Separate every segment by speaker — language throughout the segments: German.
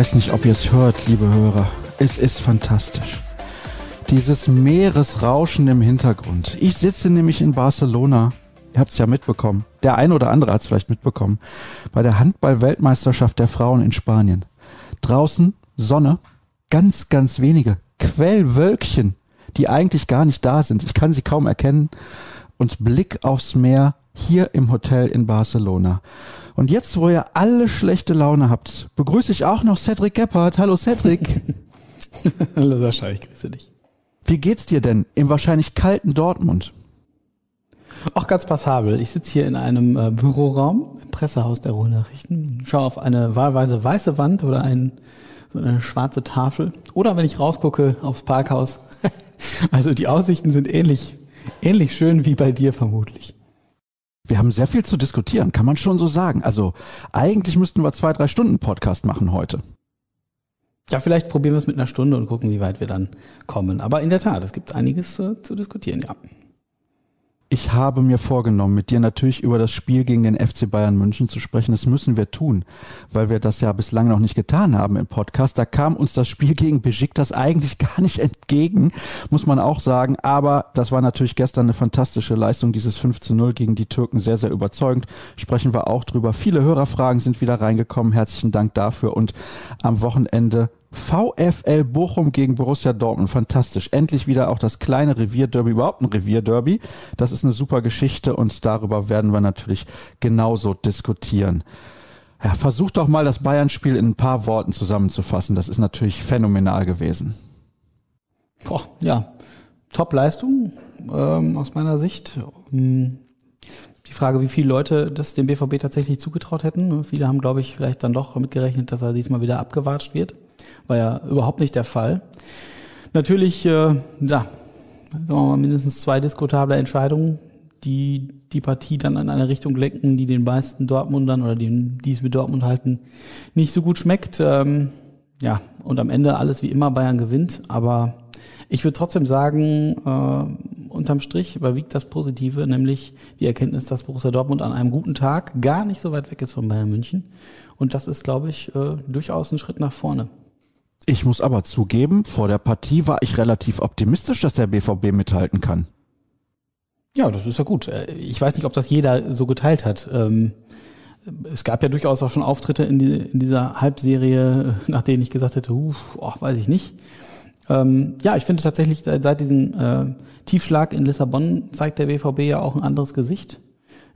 Speaker 1: Ich weiß nicht, ob ihr es hört, liebe Hörer. Es ist fantastisch. Dieses Meeresrauschen im Hintergrund. Ich sitze nämlich in Barcelona. Ihr habt es ja mitbekommen. Der ein oder andere hat es vielleicht mitbekommen. Bei der Handball-Weltmeisterschaft der Frauen in Spanien. Draußen Sonne, ganz, ganz wenige Quellwölkchen, die eigentlich gar nicht da sind. Ich kann sie kaum erkennen. Und Blick aufs Meer hier im Hotel in Barcelona. Und jetzt, wo ihr alle schlechte Laune habt, begrüße ich auch noch Cedric Gebhardt. Hallo Cedric.
Speaker 2: Hallo Sascha, ich grüße dich.
Speaker 1: Wie geht's dir denn im wahrscheinlich kalten Dortmund?
Speaker 2: Auch ganz passabel. Ich sitze hier in einem äh, Büroraum im Pressehaus der Ruhrnachrichten, schaue auf eine wahlweise weiße Wand oder ein, so eine schwarze Tafel. Oder wenn ich rausgucke aufs Parkhaus. also die Aussichten sind ähnlich, ähnlich schön wie bei dir vermutlich.
Speaker 1: Wir haben sehr viel zu diskutieren, kann man schon so sagen. Also eigentlich müssten wir zwei, drei Stunden Podcast machen heute.
Speaker 2: Ja, vielleicht probieren wir es mit einer Stunde und gucken, wie weit wir dann kommen. Aber in der Tat, es gibt einiges äh, zu diskutieren, ja.
Speaker 1: Ich habe mir vorgenommen, mit dir natürlich über das Spiel gegen den FC Bayern München zu sprechen. Das müssen wir tun, weil wir das ja bislang noch nicht getan haben im Podcast. Da kam uns das Spiel gegen Besiktas eigentlich gar nicht entgegen, muss man auch sagen. Aber das war natürlich gestern eine fantastische Leistung, dieses 5 zu 0 gegen die Türken, sehr, sehr überzeugend. Sprechen wir auch drüber. Viele Hörerfragen sind wieder reingekommen. Herzlichen Dank dafür. Und am Wochenende VfL Bochum gegen Borussia Dortmund. Fantastisch. Endlich wieder auch das kleine Revierderby, überhaupt ein Revierderby. Das ist eine super Geschichte und darüber werden wir natürlich genauso diskutieren. Ja, versucht doch mal das Bayern-Spiel in ein paar Worten zusammenzufassen. Das ist natürlich phänomenal gewesen.
Speaker 2: Boah, ja, Top-Leistung ähm, aus meiner Sicht. Hm, die Frage, wie viele Leute das dem BVB tatsächlich zugetraut hätten. Viele haben, glaube ich, vielleicht dann doch mitgerechnet, dass er diesmal wieder abgewatscht wird. War ja überhaupt nicht der Fall. Natürlich, äh, ja, sagen wir mal, mindestens zwei diskutable Entscheidungen, die die Partie dann in eine Richtung lenken, die den meisten Dortmundern oder denen, die es mit Dortmund halten, nicht so gut schmeckt. Ähm, ja, und am Ende alles wie immer Bayern gewinnt. Aber ich würde trotzdem sagen, äh, unterm Strich überwiegt das Positive, nämlich die Erkenntnis, dass Borussia Dortmund an einem guten Tag gar nicht so weit weg ist von Bayern München. Und das ist, glaube ich, äh, durchaus ein Schritt nach vorne.
Speaker 1: Ich muss aber zugeben, vor der Partie war ich relativ optimistisch, dass der BVB mithalten kann.
Speaker 2: Ja, das ist ja gut. Äh, ich weiß nicht, ob das jeder so geteilt hat. Ähm, es gab ja durchaus auch schon Auftritte in, die, in dieser Halbserie, nach denen ich gesagt hätte, uff, oh, weiß ich nicht. Ähm, ja, ich finde tatsächlich, seit diesem äh, Tiefschlag in Lissabon zeigt der BVB ja auch ein anderes Gesicht.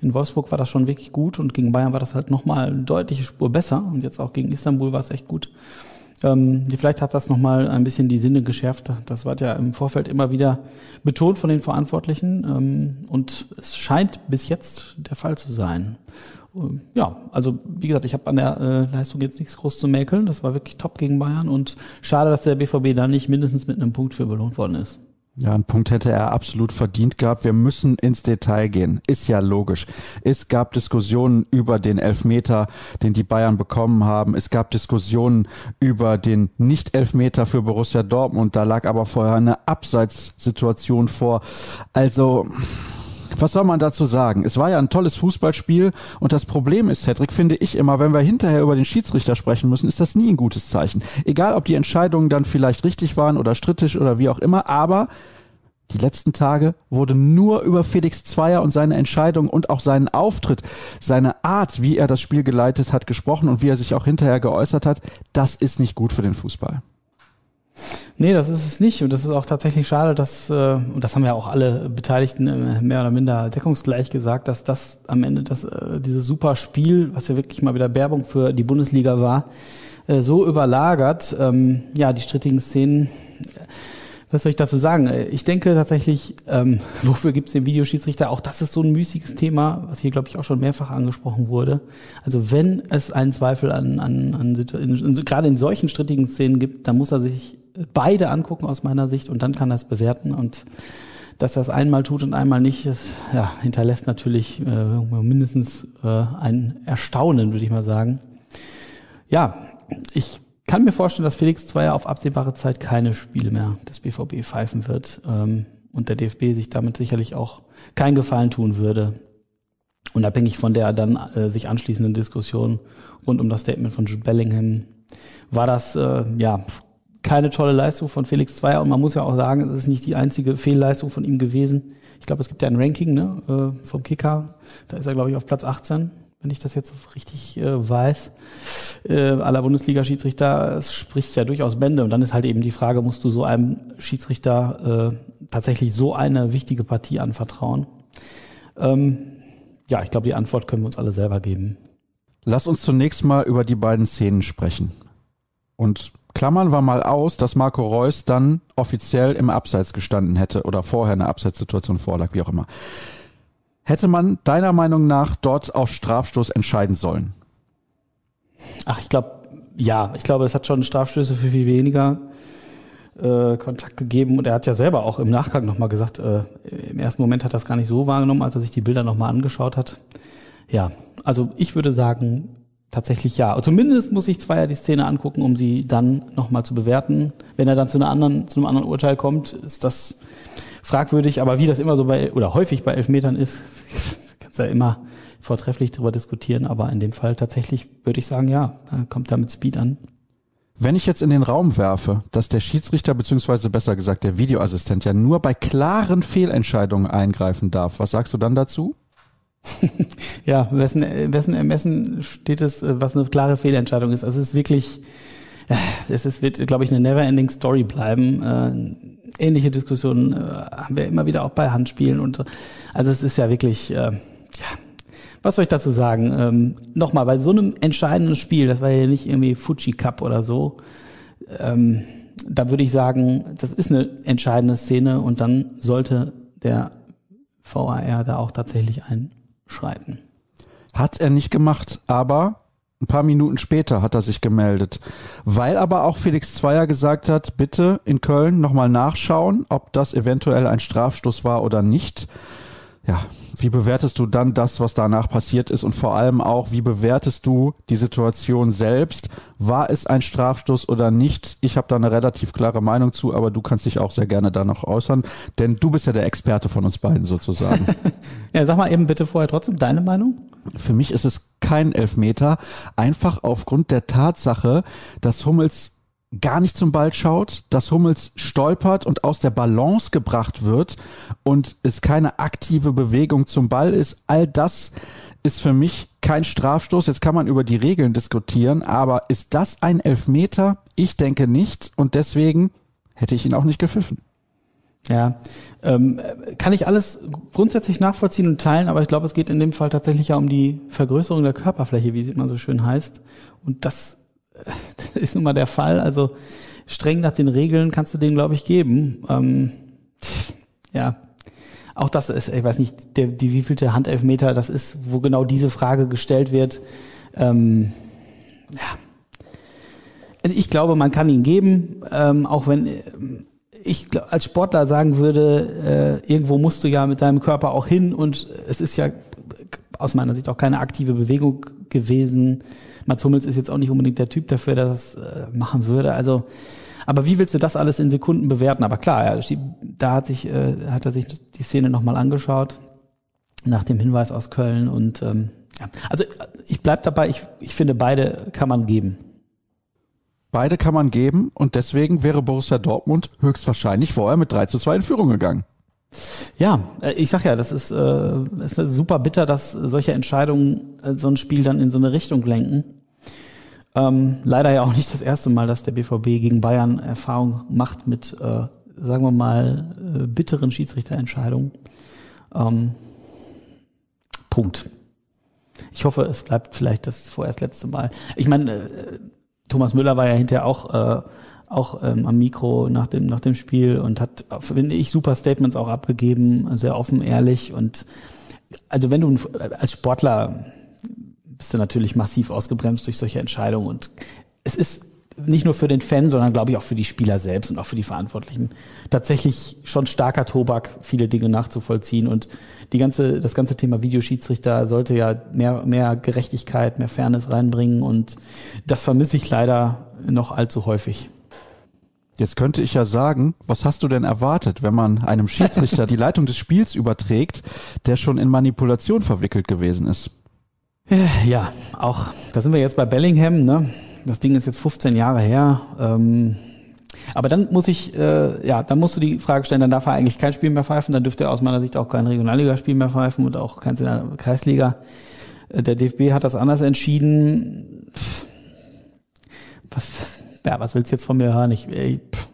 Speaker 2: In Wolfsburg war das schon wirklich gut und gegen Bayern war das halt nochmal eine deutliche Spur besser und jetzt auch gegen Istanbul war es echt gut. Ähm, vielleicht hat das nochmal ein bisschen die Sinne geschärft. Das wird ja im Vorfeld immer wieder betont von den Verantwortlichen ähm, und es scheint bis jetzt der Fall zu sein. Ähm, ja, also wie gesagt, ich habe an der äh, Leistung jetzt nichts groß zu mäkeln. Das war wirklich top gegen Bayern und schade, dass der BVB da nicht mindestens mit einem Punkt für belohnt worden ist.
Speaker 1: Ja, einen Punkt hätte er absolut verdient gehabt. Wir müssen ins Detail gehen. Ist ja logisch. Es gab Diskussionen über den Elfmeter, den die Bayern bekommen haben. Es gab Diskussionen über den Nicht-Elfmeter für Borussia Dortmund. Da lag aber vorher eine Abseitssituation vor. Also, was soll man dazu sagen? Es war ja ein tolles Fußballspiel und das Problem ist, Cedric, finde ich immer, wenn wir hinterher über den Schiedsrichter sprechen müssen, ist das nie ein gutes Zeichen. Egal, ob die Entscheidungen dann vielleicht richtig waren oder strittig oder wie auch immer, aber die letzten Tage wurde nur über Felix Zweier und seine Entscheidung und auch seinen Auftritt, seine Art, wie er das Spiel geleitet hat, gesprochen und wie er sich auch hinterher geäußert hat. Das ist nicht gut für den Fußball.
Speaker 2: Nee, das ist es nicht. Und das ist auch tatsächlich schade, dass, äh, und das haben ja auch alle Beteiligten äh, mehr oder minder deckungsgleich gesagt, dass das am Ende das, äh, dieses super Spiel, was ja wirklich mal wieder Werbung für die Bundesliga war, so überlagert. Ähm, ja, die strittigen Szenen. Was soll ich dazu sagen? Ich denke tatsächlich, ähm, wofür gibt es den Videoschiedsrichter? Auch das ist so ein müßiges Thema, was hier, glaube ich, auch schon mehrfach angesprochen wurde. Also wenn es einen Zweifel an, an, an in, gerade in solchen strittigen Szenen gibt, dann muss er sich beide angucken aus meiner Sicht und dann kann er es bewerten und dass er es einmal tut und einmal nicht, das, ja, hinterlässt natürlich äh, mindestens äh, ein Erstaunen, würde ich mal sagen. Ja, ich kann mir vorstellen, dass Felix Zweier auf absehbare Zeit keine Spiele mehr des BVB pfeifen wird ähm, und der DFB sich damit sicherlich auch keinen Gefallen tun würde. Unabhängig von der dann äh, sich anschließenden Diskussion rund um das Statement von Jude Bellingham war das äh, ja keine tolle Leistung von Felix Zweier und man muss ja auch sagen, es ist nicht die einzige Fehlleistung von ihm gewesen. Ich glaube, es gibt ja ein Ranking ne, äh, vom Kicker, da ist er glaube ich auf Platz 18 wenn ich das jetzt so richtig äh, weiß, äh, aller Bundesliga-Schiedsrichter, es spricht ja durchaus Bände. Und dann ist halt eben die Frage, musst du so einem Schiedsrichter äh, tatsächlich so eine wichtige Partie anvertrauen? Ähm, ja, ich glaube, die Antwort können wir uns alle selber geben.
Speaker 1: Lass uns zunächst mal über die beiden Szenen sprechen. Und klammern wir mal aus, dass Marco Reus dann offiziell im Abseits gestanden hätte oder vorher eine Abseitssituation vorlag, wie auch immer. Hätte man deiner Meinung nach dort auf Strafstoß entscheiden sollen?
Speaker 2: Ach, ich glaube, ja. Ich glaube, es hat schon Strafstöße für viel weniger äh, Kontakt gegeben. Und er hat ja selber auch im Nachgang nochmal gesagt, äh, im ersten Moment hat er das gar nicht so wahrgenommen, als er sich die Bilder nochmal angeschaut hat. Ja, also ich würde sagen, tatsächlich ja. Zumindest muss ich Zweier die Szene angucken, um sie dann nochmal zu bewerten. Wenn er dann zu, einer anderen, zu einem anderen Urteil kommt, ist das fragwürdig, aber wie das immer so bei, oder häufig bei Elfmetern ist, kannst ja immer vortrefflich darüber diskutieren, aber in dem Fall tatsächlich würde ich sagen, ja, kommt da mit Speed an.
Speaker 1: Wenn ich jetzt in den Raum werfe, dass der Schiedsrichter beziehungsweise besser gesagt der Videoassistent ja nur bei klaren Fehlentscheidungen eingreifen darf, was sagst du dann dazu?
Speaker 2: ja, wessen, wessen Ermessen steht es, was eine klare Fehlentscheidung ist. Also es ist wirklich, es ist, wird, glaube ich, eine never-ending Story bleiben. Äh, ähnliche Diskussionen äh, haben wir immer wieder auch bei Handspielen und also es ist ja wirklich, äh, ja, was soll ich dazu sagen? Ähm, Nochmal, bei so einem entscheidenden Spiel, das war ja nicht irgendwie Fuji Cup oder so, ähm, da würde ich sagen, das ist eine entscheidende Szene und dann sollte der VAR da auch tatsächlich einschreiten.
Speaker 1: Hat er nicht gemacht, aber ein paar Minuten später hat er sich gemeldet, weil aber auch Felix Zweier gesagt hat, bitte in Köln nochmal nachschauen, ob das eventuell ein Strafstoß war oder nicht. Ja, wie bewertest du dann das, was danach passiert ist und vor allem auch, wie bewertest du die Situation selbst? War es ein Strafstoß oder nicht? Ich habe da eine relativ klare Meinung zu, aber du kannst dich auch sehr gerne da noch äußern, denn du bist ja der Experte von uns beiden sozusagen.
Speaker 2: ja, sag mal eben bitte vorher trotzdem deine Meinung.
Speaker 1: Für mich ist es kein Elfmeter, einfach aufgrund der Tatsache, dass Hummels gar nicht zum Ball schaut, dass Hummels stolpert und aus der Balance gebracht wird und es keine aktive Bewegung zum Ball ist. All das ist für mich kein Strafstoß. Jetzt kann man über die Regeln diskutieren, aber ist das ein Elfmeter? Ich denke nicht und deswegen hätte ich ihn auch nicht gepfiffen.
Speaker 2: Ja, ähm, kann ich alles grundsätzlich nachvollziehen und teilen, aber ich glaube, es geht in dem Fall tatsächlich ja um die Vergrößerung der Körperfläche, wie es immer so schön heißt. Und das das ist nun mal der Fall. Also streng nach den Regeln kannst du den, glaube ich, geben. Ähm, ja, auch das ist, ich weiß nicht, der, die wievielte Handelfmeter das ist, wo genau diese Frage gestellt wird. Ähm, ja. Also ich glaube, man kann ihn geben, ähm, auch wenn äh, ich als Sportler sagen würde, äh, irgendwo musst du ja mit deinem Körper auch hin und es ist ja aus meiner Sicht auch keine aktive Bewegung gewesen. Mats Hummels ist jetzt auch nicht unbedingt der Typ dafür, der das äh, machen würde. Also, aber wie willst du das alles in Sekunden bewerten? Aber klar, ja, da hat sich, äh, hat er sich die Szene nochmal angeschaut nach dem Hinweis aus Köln und ähm, ja, also ich bleib dabei. Ich, ich finde beide kann man geben.
Speaker 1: Beide kann man geben und deswegen wäre Borussia Dortmund höchstwahrscheinlich vorher mit 3 zu 2 in Führung gegangen.
Speaker 2: Ja, äh, ich sag ja, das ist, äh, ist super bitter, dass solche Entscheidungen äh, so ein Spiel dann in so eine Richtung lenken. Ähm, leider ja auch nicht das erste Mal, dass der BVB gegen Bayern Erfahrung macht mit, äh, sagen wir mal, äh, bitteren Schiedsrichterentscheidungen. Ähm, Punkt. Ich hoffe, es bleibt vielleicht das vorerst letzte Mal. Ich meine, äh, Thomas Müller war ja hinterher auch äh, auch ähm, am Mikro nach dem, nach dem Spiel und hat, finde ich, super Statements auch abgegeben, sehr offen, ehrlich und also wenn du als Sportler bist du natürlich massiv ausgebremst durch solche Entscheidungen und es ist nicht nur für den Fan, sondern glaube ich auch für die Spieler selbst und auch für die Verantwortlichen tatsächlich schon starker Tobak, viele Dinge nachzuvollziehen und die ganze, das ganze Thema Videoschiedsrichter sollte ja mehr, mehr Gerechtigkeit, mehr Fairness reinbringen und das vermisse ich leider noch allzu häufig.
Speaker 1: Jetzt könnte ich ja sagen, was hast du denn erwartet, wenn man einem Schiedsrichter die Leitung des Spiels überträgt, der schon in Manipulation verwickelt gewesen ist?
Speaker 2: Ja, auch da sind wir jetzt bei Bellingham, ne? das Ding ist jetzt 15 Jahre her. Ähm, aber dann muss ich, äh, ja, dann musst du die Frage stellen, dann darf er eigentlich kein Spiel mehr pfeifen, dann dürfte er aus meiner Sicht auch kein Regionalligaspiel mehr pfeifen und auch keins in der Kreisliga. Äh, der DFB hat das anders entschieden. Ja, was willst du jetzt von mir hören? Ich, pff.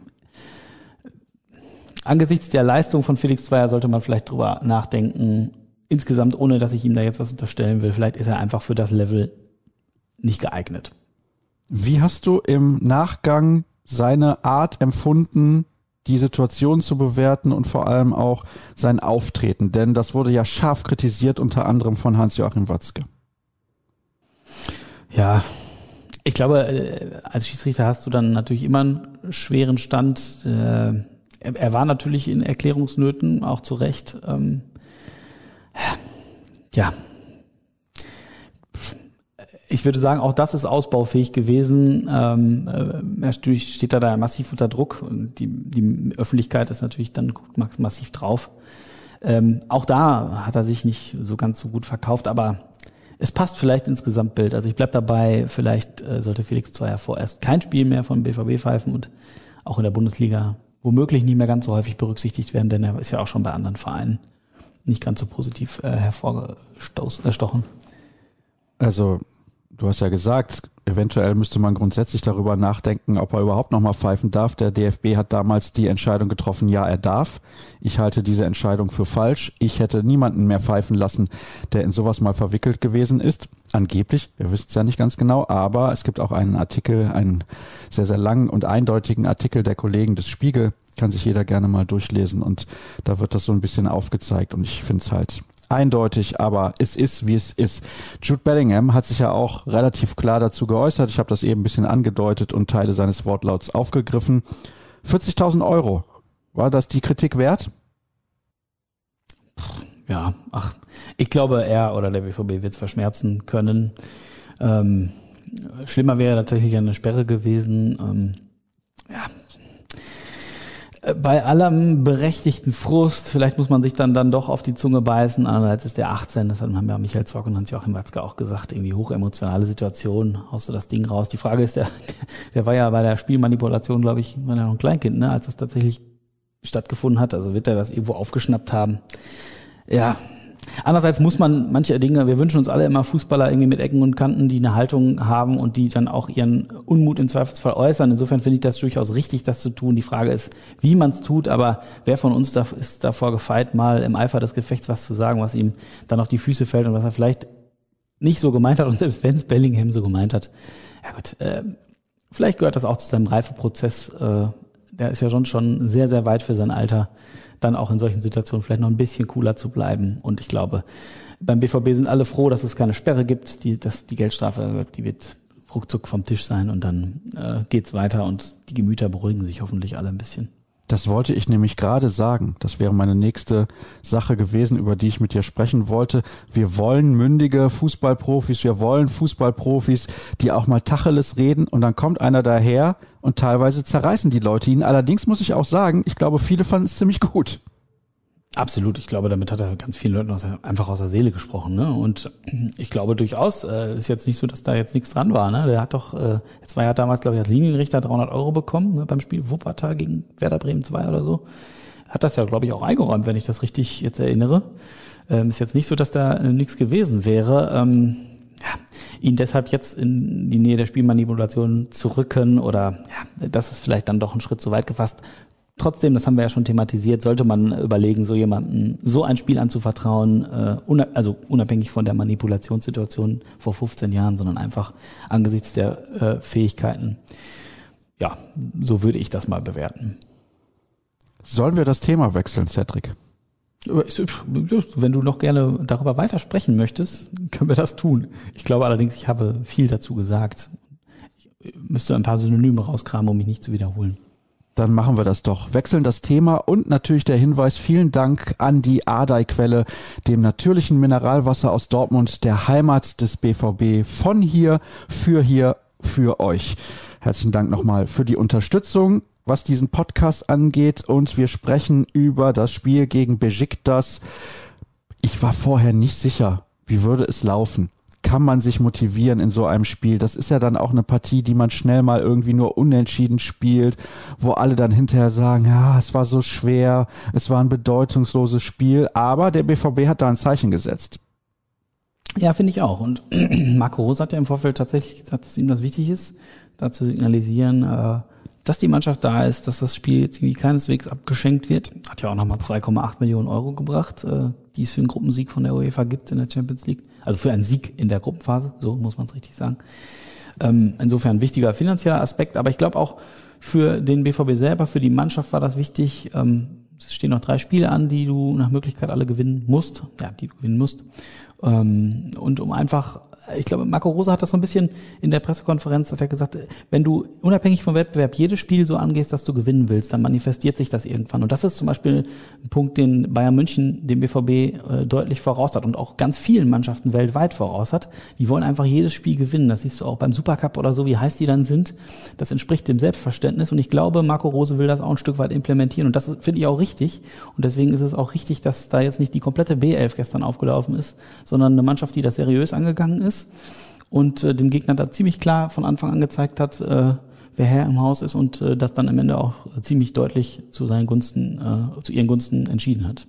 Speaker 2: Angesichts der Leistung von Felix Zweier sollte man vielleicht drüber nachdenken, insgesamt, ohne dass ich ihm da jetzt was unterstellen will, vielleicht ist er einfach für das Level nicht geeignet.
Speaker 1: Wie hast du im Nachgang seine Art empfunden, die Situation zu bewerten und vor allem auch sein Auftreten? Denn das wurde ja scharf kritisiert, unter anderem von Hans-Joachim Watzke.
Speaker 2: Ja, ich glaube, äh, als Schiedsrichter hast du dann natürlich immer einen schweren Stand. Äh, er war natürlich in Erklärungsnöten, auch zu Recht. Ähm, ja, ich würde sagen, auch das ist ausbaufähig gewesen. Ähm, äh, natürlich steht er da massiv unter Druck und die, die Öffentlichkeit ist natürlich dann massiv drauf. Ähm, auch da hat er sich nicht so ganz so gut verkauft, aber es passt vielleicht ins Gesamtbild. Also ich bleib dabei, vielleicht äh, sollte Felix Zweier vorerst kein Spiel mehr von BVB pfeifen und auch in der Bundesliga womöglich nicht mehr ganz so häufig berücksichtigt werden, denn er ist ja auch schon bei anderen Vereinen nicht ganz so positiv äh, hervorgestochen.
Speaker 1: Also du hast ja gesagt, eventuell müsste man grundsätzlich darüber nachdenken, ob er überhaupt nochmal pfeifen darf. Der DFB hat damals die Entscheidung getroffen, ja, er darf. Ich halte diese Entscheidung für falsch. Ich hätte niemanden mehr pfeifen lassen, der in sowas mal verwickelt gewesen ist. Angeblich, wir wissen es ja nicht ganz genau, aber es gibt auch einen Artikel, einen sehr, sehr langen und eindeutigen Artikel der Kollegen des Spiegel, kann sich jeder gerne mal durchlesen und da wird das so ein bisschen aufgezeigt und ich finde es halt eindeutig, aber es ist, wie es ist. Jude Bellingham hat sich ja auch relativ klar dazu geäußert. Ich habe das eben ein bisschen angedeutet und Teile seines Wortlauts aufgegriffen. 40.000 Euro. War das die Kritik wert?
Speaker 2: Ja, ach, ich glaube, er oder der BVB wird es verschmerzen können. Ähm, schlimmer wäre tatsächlich eine Sperre gewesen. Ähm, ja, bei allem berechtigten Frust, vielleicht muss man sich dann, dann doch auf die Zunge beißen. Andererseits ist der 18, das haben ja Michael Zock und Hans-Joachim Watzke auch gesagt, irgendwie hochemotionale Situation, haust du das Ding raus. Die Frage ist, der, der war ja bei der Spielmanipulation, glaube ich, war ja noch ein Kleinkind, ne, als das tatsächlich stattgefunden hat. Also wird er das irgendwo aufgeschnappt haben. Ja, Andererseits muss man manche Dinge, wir wünschen uns alle immer Fußballer irgendwie mit Ecken und Kanten, die eine Haltung haben und die dann auch ihren Unmut im Zweifelsfall äußern. Insofern finde ich das durchaus richtig, das zu tun. Die Frage ist, wie man es tut, aber wer von uns da, ist davor gefeit, mal im Eifer des Gefechts was zu sagen, was ihm dann auf die Füße fällt und was er vielleicht nicht so gemeint hat und selbst wenn es Bellingham so gemeint hat. Ja gut, äh, vielleicht gehört das auch zu seinem Reifeprozess. Äh, der ist ja schon schon sehr, sehr weit für sein Alter dann auch in solchen Situationen vielleicht noch ein bisschen cooler zu bleiben. Und ich glaube, beim BVB sind alle froh, dass es keine Sperre gibt. Die, dass die Geldstrafe, die wird ruckzuck vom Tisch sein und dann äh, geht's weiter und die Gemüter beruhigen sich hoffentlich alle ein bisschen.
Speaker 1: Das wollte ich nämlich gerade sagen. Das wäre meine nächste Sache gewesen, über die ich mit dir sprechen wollte. Wir wollen mündige Fußballprofis, wir wollen Fußballprofis, die auch mal Tacheles reden und dann kommt einer daher und teilweise zerreißen die Leute ihn. Allerdings muss ich auch sagen, ich glaube, viele fanden es ziemlich gut.
Speaker 2: Absolut, ich glaube, damit hat er ganz vielen Leuten aus, einfach aus der Seele gesprochen. Ne? Und ich glaube durchaus, äh, ist jetzt nicht so, dass da jetzt nichts dran war. Ne? Der hat doch, äh, jetzt war ja damals, glaube ich, als Linienrichter 300 Euro bekommen ne, beim Spiel Wuppertal gegen Werder Bremen 2 oder so. Hat das ja, glaube ich, auch eingeräumt, wenn ich das richtig jetzt erinnere. Ähm, ist jetzt nicht so, dass da äh, nichts gewesen wäre. Ähm, ja, ihn deshalb jetzt in die Nähe der Spielmanipulation zu rücken oder ja, das ist vielleicht dann doch ein Schritt zu weit gefasst. Trotzdem, das haben wir ja schon thematisiert, sollte man überlegen, so jemandem so ein Spiel anzuvertrauen, äh, also unabhängig von der Manipulationssituation vor 15 Jahren, sondern einfach angesichts der äh, Fähigkeiten. Ja, so würde ich das mal bewerten.
Speaker 1: Sollen wir das Thema wechseln, Cedric?
Speaker 2: Wenn du noch gerne darüber weiter sprechen möchtest, können wir das tun. Ich glaube allerdings, ich habe viel dazu gesagt. Ich müsste ein paar Synonyme rauskramen, um mich nicht zu wiederholen.
Speaker 1: Dann machen wir das doch. Wechseln das Thema und natürlich der Hinweis, vielen Dank an die Adai-Quelle, dem natürlichen Mineralwasser aus Dortmund, der Heimat des BVB, von hier, für hier, für euch. Herzlichen Dank nochmal für die Unterstützung, was diesen Podcast angeht und wir sprechen über das Spiel gegen Besiktas. Ich war vorher nicht sicher, wie würde es laufen. Kann man sich motivieren in so einem Spiel? Das ist ja dann auch eine Partie, die man schnell mal irgendwie nur unentschieden spielt, wo alle dann hinterher sagen, ja, es war so schwer, es war ein bedeutungsloses Spiel, aber der BVB hat da ein Zeichen gesetzt.
Speaker 2: Ja, finde ich auch. Und Marco Rose hat ja im Vorfeld tatsächlich gesagt, dass ihm das wichtig ist, da zu signalisieren, äh, dass die Mannschaft da ist, dass das Spiel irgendwie keineswegs abgeschenkt wird. Hat ja auch nochmal 2,8 Millionen Euro gebracht, äh, die es für einen Gruppensieg von der UEFA gibt in der Champions League. Also für einen Sieg in der Gruppenphase, so muss man es richtig sagen. Ähm, insofern ein wichtiger finanzieller Aspekt, aber ich glaube auch für den BVB selber, für die Mannschaft war das wichtig. Ähm, es stehen noch drei Spiele an, die du nach Möglichkeit alle gewinnen musst, ja, die du gewinnen musst. Ähm, und um einfach ich glaube, Marco Rosa hat das so ein bisschen in der Pressekonferenz, hat er gesagt, wenn du unabhängig vom Wettbewerb jedes Spiel so angehst, dass du gewinnen willst, dann manifestiert sich das irgendwann. Und das ist zum Beispiel ein Punkt, den Bayern München dem BVB äh, deutlich voraus hat und auch ganz vielen Mannschaften weltweit voraus hat. Die wollen einfach jedes Spiel gewinnen. Das siehst du auch beim Supercup oder so, wie heiß die dann sind. Das entspricht dem Selbstverständnis. Und ich glaube, Marco Rose will das auch ein Stück weit implementieren. Und das finde ich auch richtig. Und deswegen ist es auch richtig, dass da jetzt nicht die komplette B11 gestern aufgelaufen ist, sondern eine Mannschaft, die das seriös angegangen ist und äh, dem Gegner da ziemlich klar von Anfang an gezeigt hat, äh, wer Herr im Haus ist und äh, das dann am Ende auch ziemlich deutlich zu seinen Gunsten, äh, zu ihren Gunsten entschieden hat.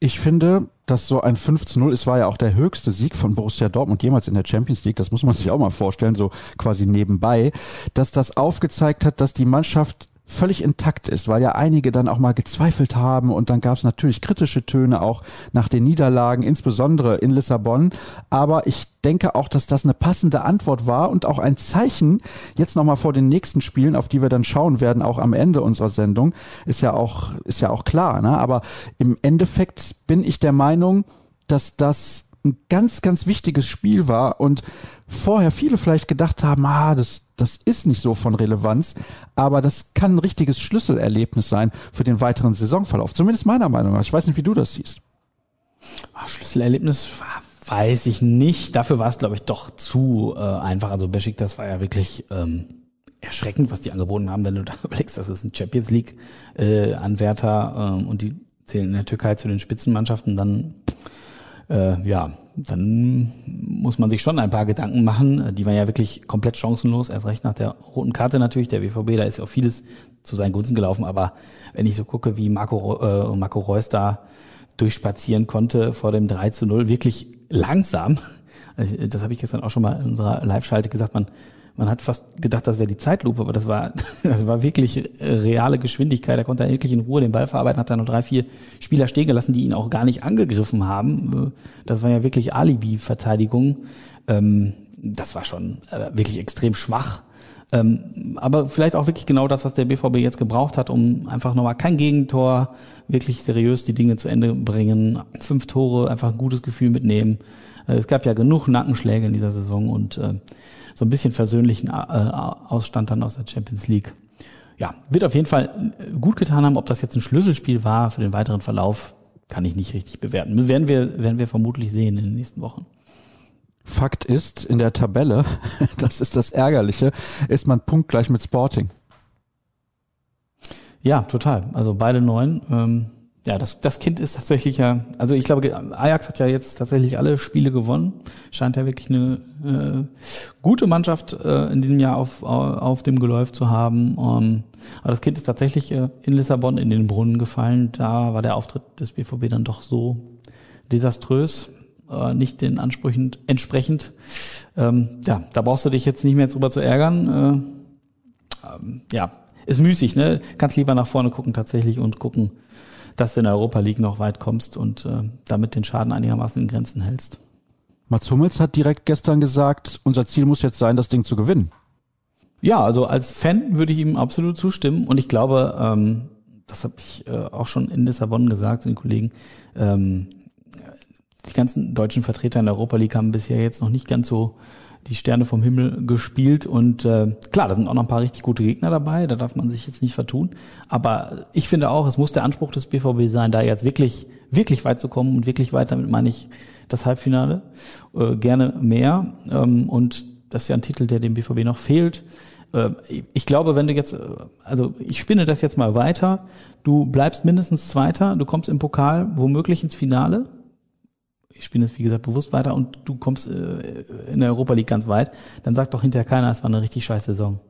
Speaker 1: Ich finde, dass so ein 5 zu 0, es war ja auch der höchste Sieg von Borussia Dortmund jemals in der Champions League, das muss man sich auch mal vorstellen, so quasi nebenbei, dass das aufgezeigt hat, dass die Mannschaft völlig intakt ist, weil ja einige dann auch mal gezweifelt haben und dann gab es natürlich kritische Töne auch nach den Niederlagen, insbesondere in Lissabon. Aber ich denke auch, dass das eine passende Antwort war und auch ein Zeichen, jetzt nochmal vor den nächsten Spielen, auf die wir dann schauen werden, auch am Ende unserer Sendung, ist ja auch, ist ja auch klar. Ne? Aber im Endeffekt bin ich der Meinung, dass das ein ganz, ganz wichtiges Spiel war und vorher viele vielleicht gedacht haben, ah, das, das ist nicht so von Relevanz, aber das kann ein richtiges Schlüsselerlebnis sein für den weiteren Saisonverlauf. Zumindest meiner Meinung nach. Ich weiß nicht, wie du das siehst.
Speaker 2: Ach, Schlüsselerlebnis weiß ich nicht. Dafür war es, glaube ich, doch zu äh, einfach. Also Beschik, das war ja wirklich ähm, erschreckend, was die angeboten haben, wenn du da überlegst, das ist ein Champions League äh, ähm, und die zählen in der Türkei zu den Spitzenmannschaften, dann äh, ja, dann muss man sich schon ein paar Gedanken machen. Die waren ja wirklich komplett chancenlos, erst recht nach der roten Karte natürlich. Der WVB, da ist ja auch vieles zu seinen Gunsten gelaufen. Aber wenn ich so gucke, wie Marco, äh, Marco Reus da durchspazieren konnte vor dem 3 zu 0, wirklich langsam. Das habe ich gestern auch schon mal in unserer Live-Schalte gesagt. Man man hat fast gedacht, das wäre die Zeitlupe, aber das war, das war wirklich reale Geschwindigkeit. Er konnte wirklich in Ruhe den Ball verarbeiten, hat dann noch drei, vier Spieler stehen gelassen, die ihn auch gar nicht angegriffen haben. Das war ja wirklich Alibi-Verteidigung. Ähm, das war schon äh, wirklich extrem schwach. Ähm, aber vielleicht auch wirklich genau das, was der BVB jetzt gebraucht hat, um einfach nochmal kein Gegentor, wirklich seriös die Dinge zu Ende bringen. Fünf Tore, einfach ein gutes Gefühl mitnehmen. Äh, es gab ja genug Nackenschläge in dieser Saison und äh, so ein bisschen versöhnlichen äh, Ausstand dann aus der Champions League. Ja, wird auf jeden Fall äh, gut getan haben. Ob das jetzt ein Schlüsselspiel war für den weiteren Verlauf, kann ich nicht richtig bewerten. Werden wir, werden wir vermutlich sehen in den nächsten Wochen.
Speaker 1: Fakt ist, in der Tabelle, das ist das Ärgerliche, ist man punktgleich mit Sporting.
Speaker 2: Ja, total. Also beide neun. Ähm, ja, das, das Kind ist tatsächlich ja, also ich glaube, Ajax hat ja jetzt tatsächlich alle Spiele gewonnen. Scheint ja wirklich eine äh, gute Mannschaft äh, in diesem Jahr auf, auf dem Geläuf zu haben. Um, aber das Kind ist tatsächlich äh, in Lissabon in den Brunnen gefallen. Da war der Auftritt des BVB dann doch so desaströs, äh, nicht den Ansprüchen entsprechend. Ähm, ja, da brauchst du dich jetzt nicht mehr drüber zu ärgern. Äh, ähm, ja, ist müßig, ne? Kannst lieber nach vorne gucken tatsächlich und gucken, dass du in der Europa League noch weit kommst und äh, damit den Schaden einigermaßen in Grenzen hältst.
Speaker 1: Mats Hummels hat direkt gestern gesagt, unser Ziel muss jetzt sein, das Ding zu gewinnen.
Speaker 2: Ja, also als Fan würde ich ihm absolut zustimmen und ich glaube, ähm, das habe ich äh, auch schon in Lissabon gesagt, den Kollegen, ähm, die ganzen deutschen Vertreter in der Europa League haben bisher jetzt noch nicht ganz so die Sterne vom Himmel gespielt und äh, klar, da sind auch noch ein paar richtig gute Gegner dabei, da darf man sich jetzt nicht vertun. Aber ich finde auch, es muss der Anspruch des BVB sein, da jetzt wirklich, wirklich weit zu kommen und wirklich weit, damit meine ich das Halbfinale, äh, gerne mehr. Ähm, und das ist ja ein Titel, der dem BVB noch fehlt. Äh, ich glaube, wenn du jetzt, äh, also ich spinne das jetzt mal weiter, du bleibst mindestens Zweiter, du kommst im Pokal womöglich ins Finale ich spiele es wie gesagt bewusst weiter und du kommst äh, in der Europa League ganz weit, dann sagt doch hinterher keiner, es war eine richtig scheiß Saison.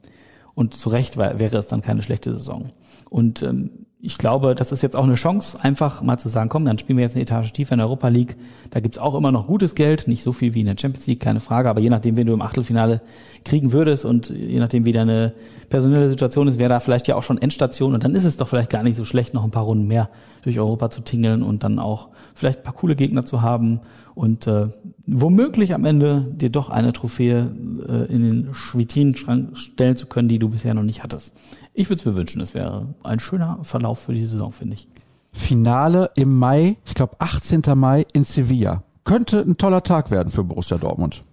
Speaker 2: Und zu Recht war, wäre es dann keine schlechte Saison. Und ähm, ich glaube, das ist jetzt auch eine Chance, einfach mal zu sagen, komm, dann spielen wir jetzt eine Etage tiefer in der Europa League. Da gibt's auch immer noch gutes Geld, nicht so viel wie in der Champions League, keine Frage, aber je nachdem, wen du im Achtelfinale kriegen würdest und je nachdem, wie deine personelle Situation ist, wäre da vielleicht ja auch schon Endstation und dann ist es doch vielleicht gar nicht so schlecht, noch ein paar Runden mehr durch Europa zu tingeln und dann auch vielleicht ein paar coole Gegner zu haben und äh, womöglich am Ende dir doch eine Trophäe äh, in den Vitrinenschrank stellen zu können, die du bisher noch nicht hattest. Ich würde es mir wünschen, es wäre ein schöner Verlauf für die Saison, finde ich.
Speaker 1: Finale im Mai, ich glaube 18. Mai in Sevilla. Könnte ein toller Tag werden für Borussia Dortmund.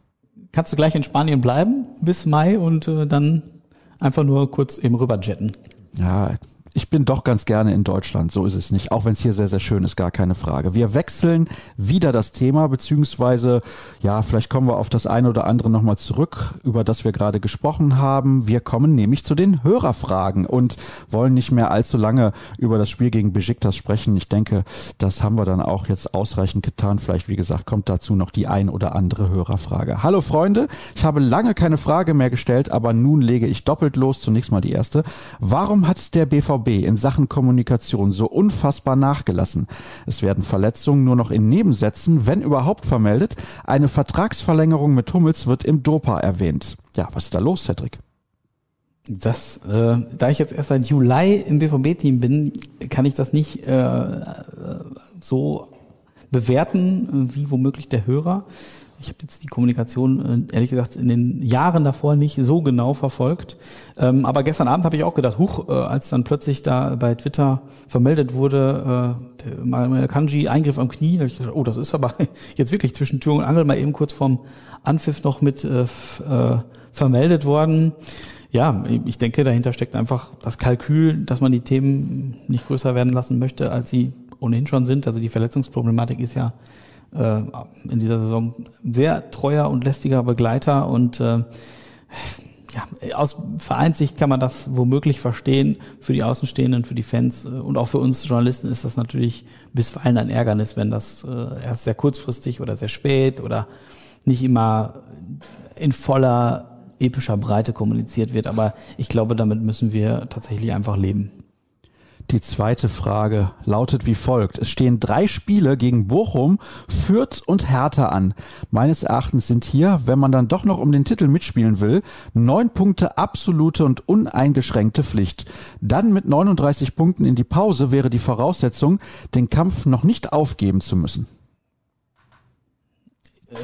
Speaker 2: Kannst du gleich in Spanien bleiben bis Mai und äh, dann einfach nur kurz eben rüberjetten?
Speaker 1: Ja, ich bin doch ganz gerne in Deutschland, so ist es nicht, auch wenn es hier sehr, sehr schön ist, gar keine Frage. Wir wechseln wieder das Thema, beziehungsweise, ja, vielleicht kommen wir auf das eine oder andere nochmal zurück, über das wir gerade gesprochen haben. Wir kommen nämlich zu den Hörerfragen und wollen nicht mehr allzu lange über das Spiel gegen Besiktas sprechen. Ich denke, das haben wir dann auch jetzt ausreichend getan. Vielleicht, wie gesagt, kommt dazu noch die ein oder andere Hörerfrage. Hallo Freunde, ich habe lange keine Frage mehr gestellt, aber nun lege ich doppelt los. Zunächst mal die erste. Warum hat der BVB BVB in Sachen Kommunikation so unfassbar nachgelassen. Es werden Verletzungen nur noch in Nebensätzen, wenn überhaupt vermeldet. Eine Vertragsverlängerung mit Hummels wird im Dopa erwähnt. Ja, was ist da los, Cedric?
Speaker 2: Das, äh, da ich jetzt erst seit Juli im BVB-Team bin, kann ich das nicht äh, so bewerten, wie womöglich der Hörer. Ich habe jetzt die Kommunikation, äh, ehrlich gesagt, in den Jahren davor nicht so genau verfolgt. Ähm, aber gestern Abend habe ich auch gedacht, huch, äh, als dann plötzlich da bei Twitter vermeldet wurde, äh, Manuel Kanji, Eingriff am Knie, ich gedacht, oh, das ist aber jetzt wirklich zwischen Tür und Angel mal eben kurz vorm Anpfiff noch mit äh, vermeldet worden. Ja, ich denke, dahinter steckt einfach das Kalkül, dass man die Themen nicht größer werden lassen möchte, als sie ohnehin schon sind. Also die Verletzungsproblematik ist ja äh, in dieser Saison sehr treuer und lästiger Begleiter und äh, ja, aus Vereinssicht kann man das womöglich verstehen. Für die Außenstehenden, für die Fans äh, und auch für uns Journalisten ist das natürlich bisweilen ein Ärgernis, wenn das äh, erst sehr kurzfristig oder sehr spät oder nicht immer in voller epischer Breite kommuniziert wird. Aber ich glaube, damit müssen wir tatsächlich einfach leben.
Speaker 1: Die zweite Frage lautet wie folgt. Es stehen drei Spiele gegen Bochum, Fürth und Hertha an. Meines Erachtens sind hier, wenn man dann doch noch um den Titel mitspielen will, neun Punkte absolute und uneingeschränkte Pflicht. Dann mit 39 Punkten in die Pause wäre die Voraussetzung, den Kampf noch nicht aufgeben zu müssen.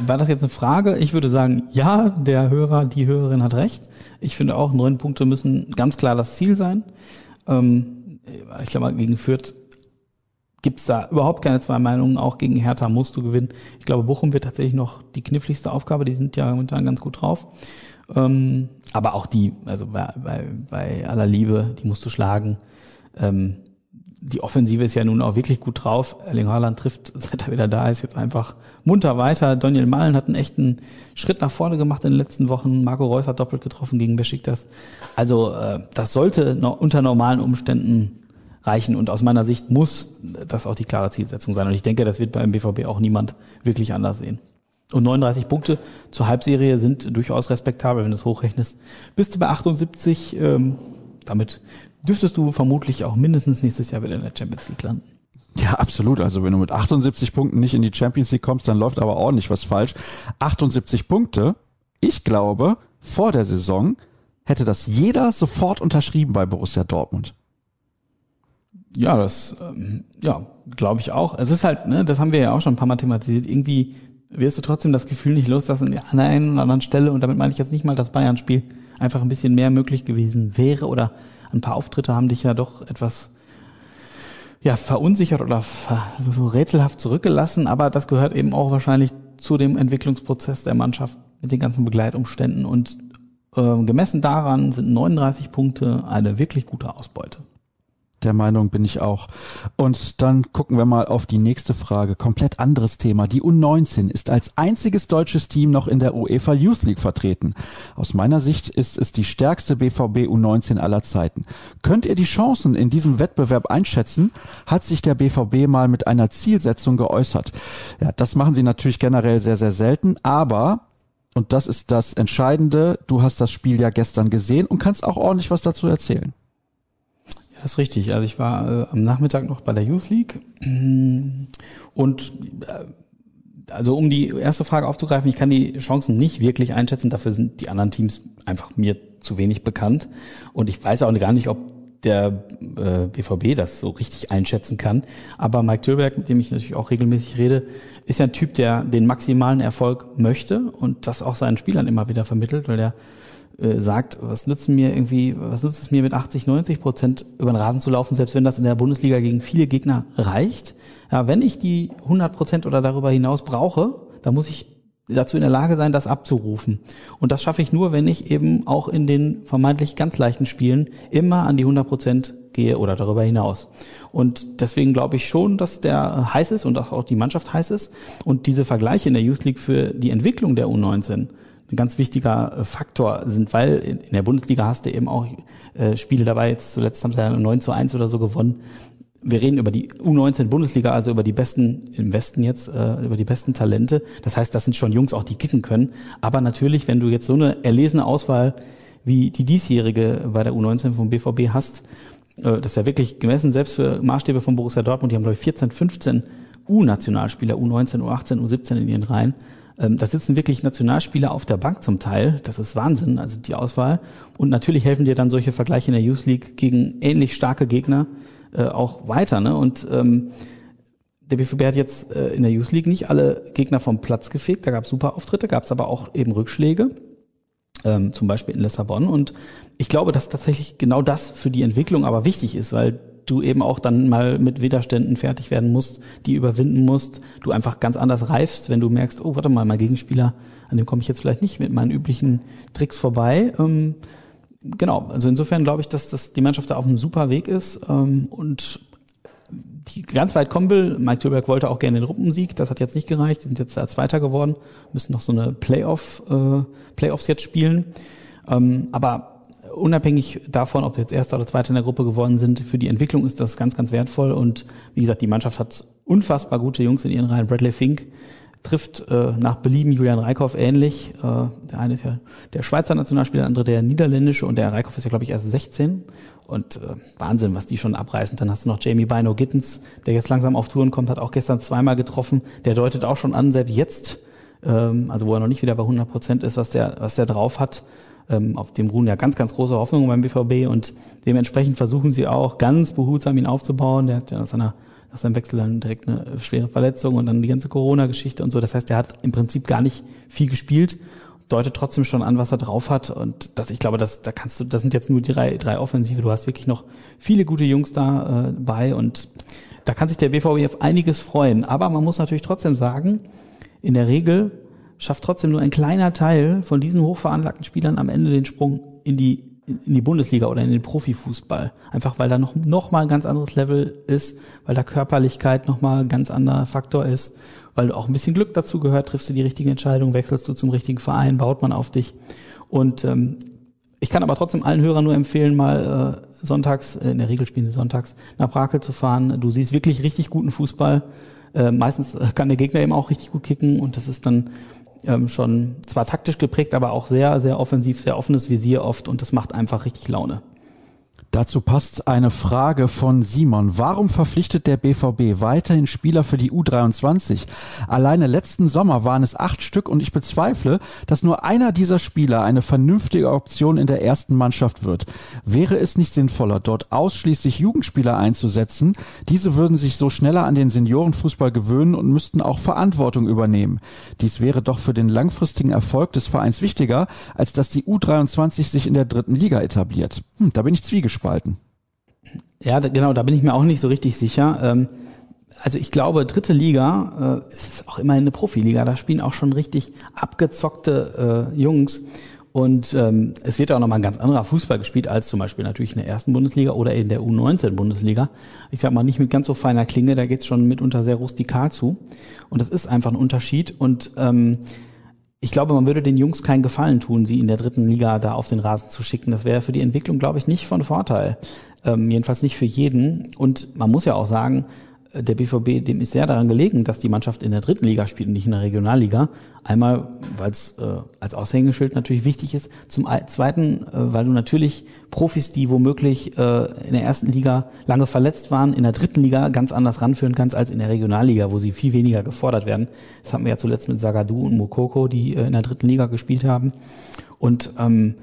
Speaker 2: War das jetzt eine Frage? Ich würde sagen, ja, der Hörer, die Hörerin hat recht. Ich finde auch, neun Punkte müssen ganz klar das Ziel sein. Ähm ich glaube, gegen Fürth gibt's da überhaupt keine zwei Meinungen. Auch gegen Hertha musst du gewinnen. Ich glaube, Bochum wird tatsächlich noch die kniffligste Aufgabe. Die sind ja momentan ganz gut drauf. Ähm, aber auch die, also bei, bei, bei aller Liebe, die musst du schlagen. Ähm, die Offensive ist ja nun auch wirklich gut drauf. Erling Haaland trifft, seit er wieder da ist, jetzt einfach munter weiter. Daniel Malen hat einen echten Schritt nach vorne gemacht in den letzten Wochen. Marco Reus hat doppelt getroffen gegen Besiktas. Also äh, das sollte unter normalen Umständen reichen und aus meiner Sicht muss das auch die klare Zielsetzung sein. Und ich denke, das wird beim BVB auch niemand wirklich anders sehen. Und 39 Punkte zur Halbserie sind durchaus respektabel, wenn du es hochrechnest. Bist du bei 78, ähm, damit dürftest du vermutlich auch mindestens nächstes Jahr wieder in der Champions League landen.
Speaker 1: Ja, absolut. Also wenn du mit 78 Punkten nicht in die Champions League kommst, dann läuft aber ordentlich was falsch. 78 Punkte, ich glaube, vor der Saison hätte das jeder sofort unterschrieben bei Borussia Dortmund.
Speaker 2: Ja, das, ähm, ja, glaube ich auch. Es ist halt, ne, das haben wir ja auch schon ein paar Mal thematisiert. Irgendwie wirst du trotzdem das Gefühl nicht los, dass an der einen oder anderen Stelle, und damit meine ich jetzt nicht mal das Bayern-Spiel, einfach ein bisschen mehr möglich gewesen wäre oder ein paar Auftritte haben dich ja doch etwas ja, verunsichert oder so rätselhaft zurückgelassen, aber das gehört eben auch wahrscheinlich zu dem Entwicklungsprozess der Mannschaft mit den ganzen Begleitumständen und äh, gemessen daran sind 39 Punkte eine wirklich gute Ausbeute.
Speaker 1: Der Meinung bin ich auch. Und dann gucken wir mal auf die nächste Frage. Komplett anderes Thema. Die U19 ist als einziges deutsches Team noch in der UEFA Youth League vertreten. Aus meiner Sicht ist es die stärkste BVB U19 aller Zeiten. Könnt ihr die Chancen in diesem Wettbewerb einschätzen? Hat sich der BVB mal mit einer Zielsetzung geäußert? Ja, das machen sie natürlich generell sehr, sehr selten, aber und das ist das Entscheidende. Du hast das Spiel ja gestern gesehen und kannst auch ordentlich was dazu erzählen.
Speaker 2: Das ist richtig. Also ich war äh, am Nachmittag noch bei der Youth League und äh, also um die erste Frage aufzugreifen, ich kann die Chancen nicht wirklich einschätzen, dafür sind die anderen Teams einfach mir zu wenig bekannt und ich weiß auch gar nicht, ob der äh, BVB das so richtig einschätzen kann. Aber Mike Tillberg, mit dem ich natürlich auch regelmäßig rede, ist ja ein Typ, der den maximalen Erfolg möchte und das auch seinen Spielern immer wieder vermittelt, weil er äh, sagt, was nützen mir irgendwie, was nützt es mir mit 80, 90 Prozent über den Rasen zu laufen, selbst wenn das in der Bundesliga gegen viele Gegner reicht. Ja, wenn ich die 100 Prozent oder darüber hinaus brauche, dann muss ich dazu in der Lage sein, das abzurufen. Und das schaffe ich nur, wenn ich eben auch in den vermeintlich ganz leichten Spielen immer an die 100 Prozent gehe oder darüber hinaus. Und deswegen glaube ich schon, dass der heiß ist und auch die Mannschaft heiß ist. Und diese Vergleiche in der Youth League für die Entwicklung der U19 ein ganz wichtiger äh, Faktor sind, weil in der Bundesliga hast du eben auch äh, Spiele dabei, jetzt zuletzt haben sie ja 9 zu 1 oder so gewonnen. Wir reden über die U19 Bundesliga, also über die besten im Westen jetzt, äh, über die besten Talente. Das heißt, das sind schon Jungs auch, die kicken können. Aber natürlich, wenn du jetzt so eine erlesene Auswahl wie die diesjährige bei der U19 vom BVB hast, äh, das ist ja wirklich gemessen, selbst für Maßstäbe von Borussia Dortmund, die haben glaube ich 14, 15 U-Nationalspieler, U19, U18, U17 in ihren Reihen. Ähm, da sitzen wirklich Nationalspieler auf der Bank zum Teil. Das ist Wahnsinn, also die Auswahl. Und natürlich helfen dir dann solche Vergleiche in der Youth League gegen ähnlich starke Gegner äh, auch weiter. Ne? Und ähm, der BVB hat jetzt äh, in der Youth League nicht alle Gegner vom Platz gefegt. Da gab es super Auftritte, gab es aber auch eben Rückschläge, ähm, zum Beispiel in Lissabon. Und ich glaube, dass tatsächlich genau das für die Entwicklung aber wichtig ist, weil du eben auch dann mal mit Widerständen fertig werden musst, die überwinden musst, du einfach ganz anders reifst, wenn du merkst, oh, warte mal, mein Gegenspieler, an dem komme ich jetzt vielleicht nicht mit meinen üblichen Tricks vorbei. Ähm, genau, also insofern glaube ich, dass das die Mannschaft da auf einem super Weg ist ähm, und die ganz weit kommen will. Mike Tillberg wollte auch gerne den Ruppensieg, das hat jetzt nicht gereicht, die sind jetzt als Zweiter geworden, müssen noch so eine Playoff, äh, Playoffs jetzt spielen. Ähm, aber unabhängig davon, ob jetzt Erster oder Zweiter in der Gruppe geworden sind, für die Entwicklung ist das ganz, ganz wertvoll. Und wie gesagt, die Mannschaft hat unfassbar gute Jungs in ihren Reihen. Bradley Fink trifft äh, nach Belieben Julian Reikhoff ähnlich. Äh, der eine ist ja der Schweizer Nationalspieler, der andere der niederländische und der Reikhoff ist ja, glaube ich, erst 16. Und äh, Wahnsinn, was die schon abreißen. Dann hast du noch Jamie Bino Gittens, der jetzt langsam auf Touren kommt, hat auch gestern zweimal getroffen. Der deutet auch schon an, selbst jetzt, ähm, also wo er noch nicht wieder bei 100 Prozent ist, was der, was der drauf hat. Ähm, auf dem ruhen ja ganz, ganz große Hoffnungen beim BVB und dementsprechend versuchen sie auch ganz behutsam ihn aufzubauen. Der hat ja nach, seiner, nach seinem Wechsel dann direkt eine schwere Verletzung und dann die ganze Corona-Geschichte und so. Das heißt, er hat im Prinzip gar nicht viel gespielt, deutet trotzdem schon an, was er drauf hat. Und das, ich glaube, das, da kannst du, das sind jetzt nur die drei, drei Offensive. Du hast wirklich noch viele gute Jungs da äh, bei und da kann sich der BVB auf einiges freuen. Aber man muss natürlich trotzdem sagen, in der Regel schafft trotzdem nur ein kleiner Teil von diesen hochveranlagten Spielern am Ende den Sprung in die in die Bundesliga oder in den Profifußball. Einfach weil da noch, noch mal ein ganz anderes Level ist, weil da Körperlichkeit noch mal ein ganz anderer Faktor ist, weil auch ein bisschen Glück dazu gehört, triffst du die richtige Entscheidung, wechselst du zum richtigen Verein, baut man auf dich. Und ähm, ich kann aber trotzdem allen Hörern nur empfehlen, mal äh, sonntags, äh, in der Regel spielen sie sonntags, nach Brakel zu fahren. Du siehst wirklich richtig guten Fußball. Äh, meistens kann der Gegner eben auch richtig gut kicken und das ist dann ähm, schon zwar taktisch geprägt, aber auch sehr, sehr offensiv, sehr offenes Visier oft und das macht einfach richtig Laune.
Speaker 1: Dazu passt eine Frage von Simon. Warum verpflichtet der BVB weiterhin Spieler für die U23? Alleine letzten Sommer waren es acht Stück und ich bezweifle, dass nur einer dieser Spieler eine vernünftige Option in der ersten Mannschaft wird. Wäre es nicht sinnvoller, dort ausschließlich Jugendspieler einzusetzen? Diese würden sich so schneller an den Seniorenfußball gewöhnen und müssten auch Verantwortung übernehmen. Dies wäre doch für den langfristigen Erfolg des Vereins wichtiger, als dass die U23 sich in der dritten Liga etabliert. Hm, da bin ich zwiegespannt gespalten.
Speaker 2: Ja, genau, da bin ich mir auch nicht so richtig sicher. Ähm, also ich glaube, dritte Liga, äh, es ist auch immer eine Profiliga, da spielen auch schon richtig abgezockte äh, Jungs. Und ähm, es wird auch nochmal ein ganz anderer Fußball gespielt als zum Beispiel natürlich in der ersten Bundesliga oder in der U19-Bundesliga. Ich sag mal nicht mit ganz so feiner Klinge, da geht's schon mitunter sehr rustikal zu. Und das ist einfach ein Unterschied. Und ähm, ich glaube, man würde den Jungs keinen Gefallen tun, sie in der dritten Liga da auf den Rasen zu schicken. Das wäre für die Entwicklung, glaube ich, nicht von Vorteil. Ähm, jedenfalls nicht für jeden. Und man muss ja auch sagen, der BVB, dem ist sehr daran gelegen, dass die Mannschaft in der dritten Liga spielt und nicht in der Regionalliga. Einmal, weil es äh, als Aushängeschild natürlich wichtig ist. Zum Zweiten, äh, weil du natürlich Profis, die womöglich äh, in der ersten Liga lange verletzt waren, in der dritten Liga ganz anders ranführen kannst als in der Regionalliga, wo sie viel weniger gefordert werden. Das hatten wir ja zuletzt mit Sagadu und Mokoko, die äh, in der dritten Liga gespielt haben. Und ähm,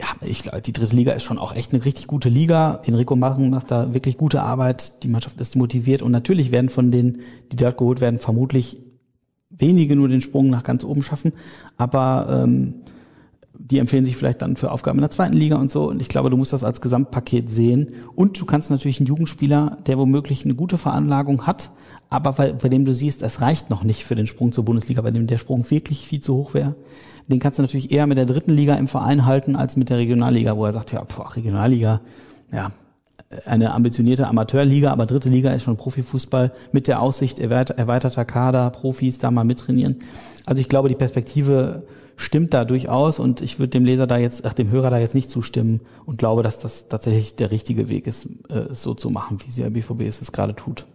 Speaker 2: ja, ich glaube, die dritte Liga ist schon auch echt eine richtig gute Liga. Enrico Machen macht da wirklich gute Arbeit. Die Mannschaft ist motiviert und natürlich werden von denen, die dort geholt werden, vermutlich wenige nur den Sprung nach ganz oben schaffen. Aber ähm, die empfehlen sich vielleicht dann für Aufgaben in der zweiten Liga und so. Und ich glaube, du musst das als Gesamtpaket sehen. Und du kannst natürlich einen Jugendspieler, der womöglich eine gute Veranlagung hat, aber bei, bei dem du siehst, es reicht noch nicht für den Sprung zur Bundesliga, bei dem der Sprung wirklich viel zu hoch wäre den kannst du natürlich eher mit der dritten Liga im Verein halten als mit der Regionalliga, wo er sagt, ja, boah, Regionalliga, ja, eine ambitionierte Amateurliga, aber dritte Liga ist schon Profifußball mit der Aussicht erweiterter Kader, Profis da mal mittrainieren. Also ich glaube, die Perspektive stimmt da durchaus und ich würde dem Leser da jetzt, ach, dem Hörer da jetzt nicht zustimmen und glaube, dass das tatsächlich der richtige Weg ist, äh, so zu machen, wie sie der BVB es gerade tut.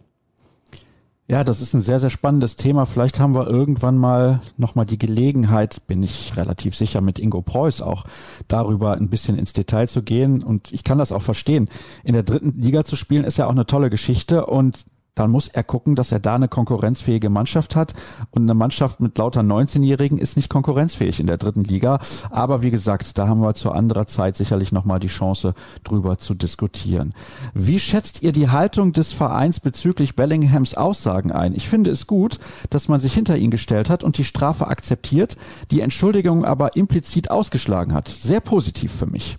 Speaker 1: Ja, das ist ein sehr, sehr spannendes Thema. Vielleicht haben wir irgendwann mal nochmal die Gelegenheit, bin ich relativ sicher, mit Ingo Preuß auch darüber ein bisschen ins Detail zu gehen. Und ich kann das auch verstehen. In der dritten Liga zu spielen ist ja auch eine tolle Geschichte und dann muss er gucken, dass er da eine konkurrenzfähige Mannschaft hat. Und eine Mannschaft mit lauter 19-Jährigen ist nicht konkurrenzfähig in der dritten Liga. Aber wie gesagt, da haben wir zu anderer Zeit sicherlich nochmal die Chance, drüber zu diskutieren. Wie schätzt ihr die Haltung des Vereins bezüglich Bellinghams Aussagen ein? Ich finde es gut, dass man sich hinter ihn gestellt hat und die Strafe akzeptiert, die Entschuldigung aber implizit ausgeschlagen hat. Sehr positiv für mich.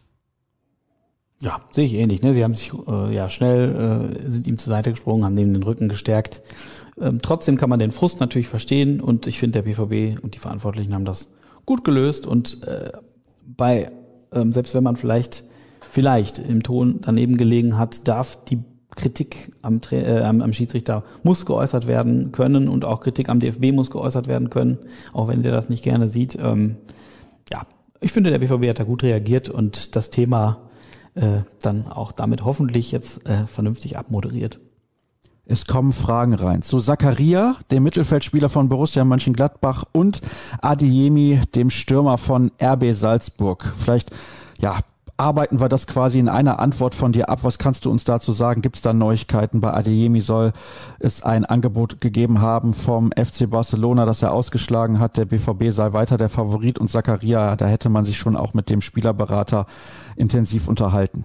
Speaker 2: Ja, sehe ich ähnlich. Ne? Sie haben sich äh, ja schnell äh, sind ihm zur Seite gesprungen, haben ihm den Rücken gestärkt. Ähm, trotzdem kann man den Frust natürlich verstehen und ich finde, der BVB und die Verantwortlichen haben das gut gelöst und äh, bei ähm, selbst wenn man vielleicht vielleicht im Ton daneben gelegen hat, darf die Kritik am, äh, am, am Schiedsrichter muss geäußert werden können und auch Kritik am DFB muss geäußert werden können, auch wenn der das nicht gerne sieht. Ähm, ja, ich finde, der BVB hat da gut reagiert und das Thema äh, dann auch damit hoffentlich jetzt äh, vernünftig abmoderiert.
Speaker 1: Es kommen Fragen rein zu Zakaria, dem Mittelfeldspieler von Borussia Mönchengladbach und Adeyemi, dem Stürmer von RB Salzburg. Vielleicht ja, arbeiten wir das quasi in einer Antwort von dir ab. Was kannst du uns dazu sagen? Gibt es da Neuigkeiten? Bei Adeyemi soll es ein Angebot gegeben haben vom FC Barcelona, das er ausgeschlagen hat. Der BVB sei weiter der Favorit und Zakaria, da hätte man sich schon auch mit dem Spielerberater intensiv unterhalten.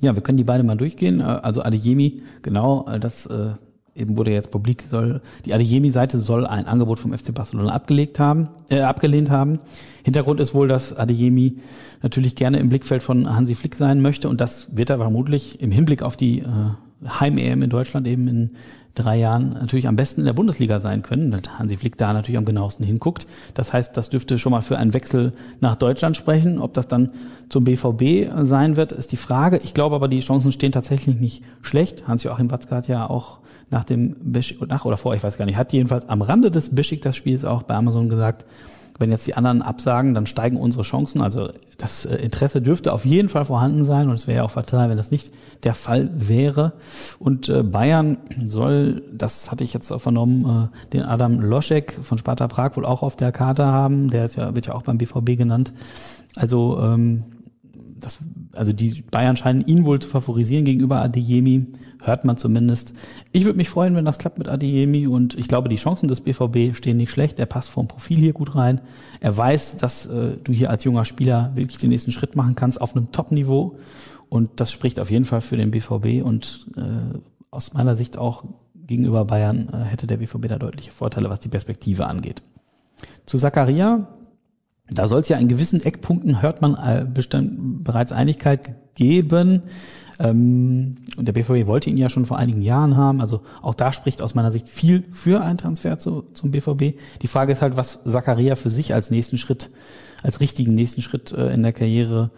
Speaker 2: Ja, wir können die beide mal durchgehen. Also Adeyemi, genau, das äh, eben wurde jetzt publik, soll die Adeyemi-Seite soll ein Angebot vom FC Barcelona abgelegt haben, äh, abgelehnt haben. Hintergrund ist wohl, dass Adeyemi natürlich gerne im Blickfeld von Hansi Flick sein möchte und das wird er vermutlich im Hinblick auf die äh, Heim-EM in Deutschland eben in drei Jahren natürlich am besten in der Bundesliga sein können, weil Hansi Flick da natürlich am genauesten hinguckt. Das heißt, das dürfte schon mal für einen Wechsel nach Deutschland sprechen. Ob das dann zum BVB sein wird, ist die Frage. Ich glaube aber, die Chancen stehen tatsächlich nicht schlecht. Hans-Joachim Watzke hat ja auch nach dem Bisch, nach oder vor, ich weiß gar nicht, hat jedenfalls am Rande des Besiktas-Spiels auch bei Amazon gesagt, wenn jetzt die anderen absagen, dann steigen unsere Chancen. Also das äh, Interesse dürfte auf jeden Fall vorhanden sein und es wäre ja auch fatal, wenn das nicht der Fall wäre. Und äh, Bayern soll, das hatte ich jetzt auch vernommen, äh, den Adam Loschek von Sparta Prag wohl auch auf der Karte haben. Der ist ja, wird ja auch beim BVB genannt. Also ähm, das, also die Bayern scheinen ihn wohl zu favorisieren gegenüber Adeyemi, hört man zumindest. Ich würde mich freuen, wenn das klappt mit Adeyemi und ich glaube, die Chancen des BVB stehen nicht schlecht. Er passt vom Profil hier gut rein. Er weiß, dass äh, du hier als junger Spieler wirklich den nächsten Schritt machen kannst auf einem Top-Niveau und das spricht auf jeden Fall für den BVB und äh, aus meiner Sicht auch gegenüber Bayern äh, hätte der BVB da deutliche Vorteile, was die Perspektive angeht. Zu Zakaria, da soll es ja in gewissen Eckpunkten, hört man äh, bestimmt bereits Einigkeit geben. Ähm, und der BVB wollte ihn ja schon vor einigen Jahren haben. Also auch da spricht aus meiner Sicht viel für einen Transfer zu, zum BVB. Die Frage ist halt, was Zakaria für sich als nächsten Schritt, als richtigen nächsten Schritt äh, in der Karriere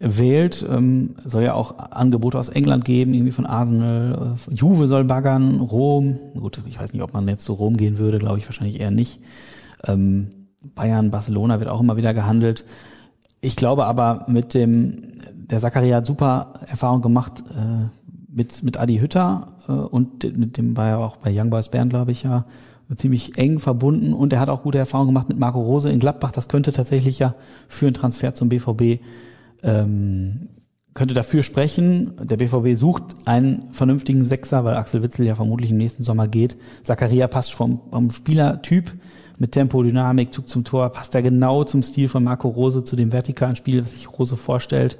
Speaker 2: wählt. Ähm, soll ja auch Angebote aus England geben, irgendwie von Arsenal. Äh, Juve soll baggern, Rom. Gut, ich weiß nicht, ob man jetzt zu Rom gehen würde, glaube ich wahrscheinlich eher nicht. Ähm, Bayern, Barcelona wird auch immer wieder gehandelt. Ich glaube aber mit dem, der Zakaria hat super Erfahrung gemacht äh, mit, mit Adi Hütter äh, und mit dem war ja auch bei Young Boys Bern, glaube ich, ja ziemlich eng verbunden und er hat auch gute Erfahrungen gemacht mit Marco Rose in Gladbach. Das könnte tatsächlich ja für einen Transfer zum BVB ähm, könnte dafür sprechen. Der BVB sucht einen vernünftigen Sechser, weil Axel Witzel ja vermutlich im nächsten Sommer geht. Zakaria passt vom, vom Spielertyp mit Tempo, Dynamik, Zug zum Tor, passt er genau zum Stil von Marco Rose, zu dem vertikalen Spiel, das sich Rose vorstellt.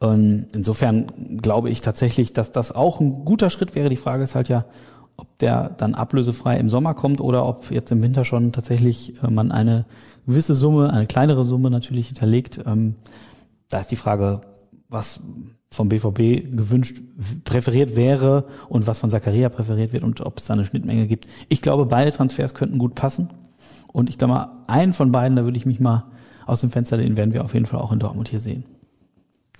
Speaker 2: Und insofern glaube ich tatsächlich, dass das auch ein guter Schritt wäre. Die Frage ist halt ja, ob der dann ablösefrei im Sommer kommt oder ob jetzt im Winter schon tatsächlich äh, man eine gewisse Summe, eine kleinere Summe natürlich hinterlegt. Ähm, da ist die Frage, was vom BVB gewünscht, präferiert wäre und was von Zakaria präferiert wird und ob es da eine Schnittmenge gibt. Ich glaube, beide Transfers könnten gut passen. Und ich glaube mal, einen von beiden, da würde ich mich mal aus dem Fenster lehnen, werden wir auf jeden Fall auch in Dortmund hier sehen.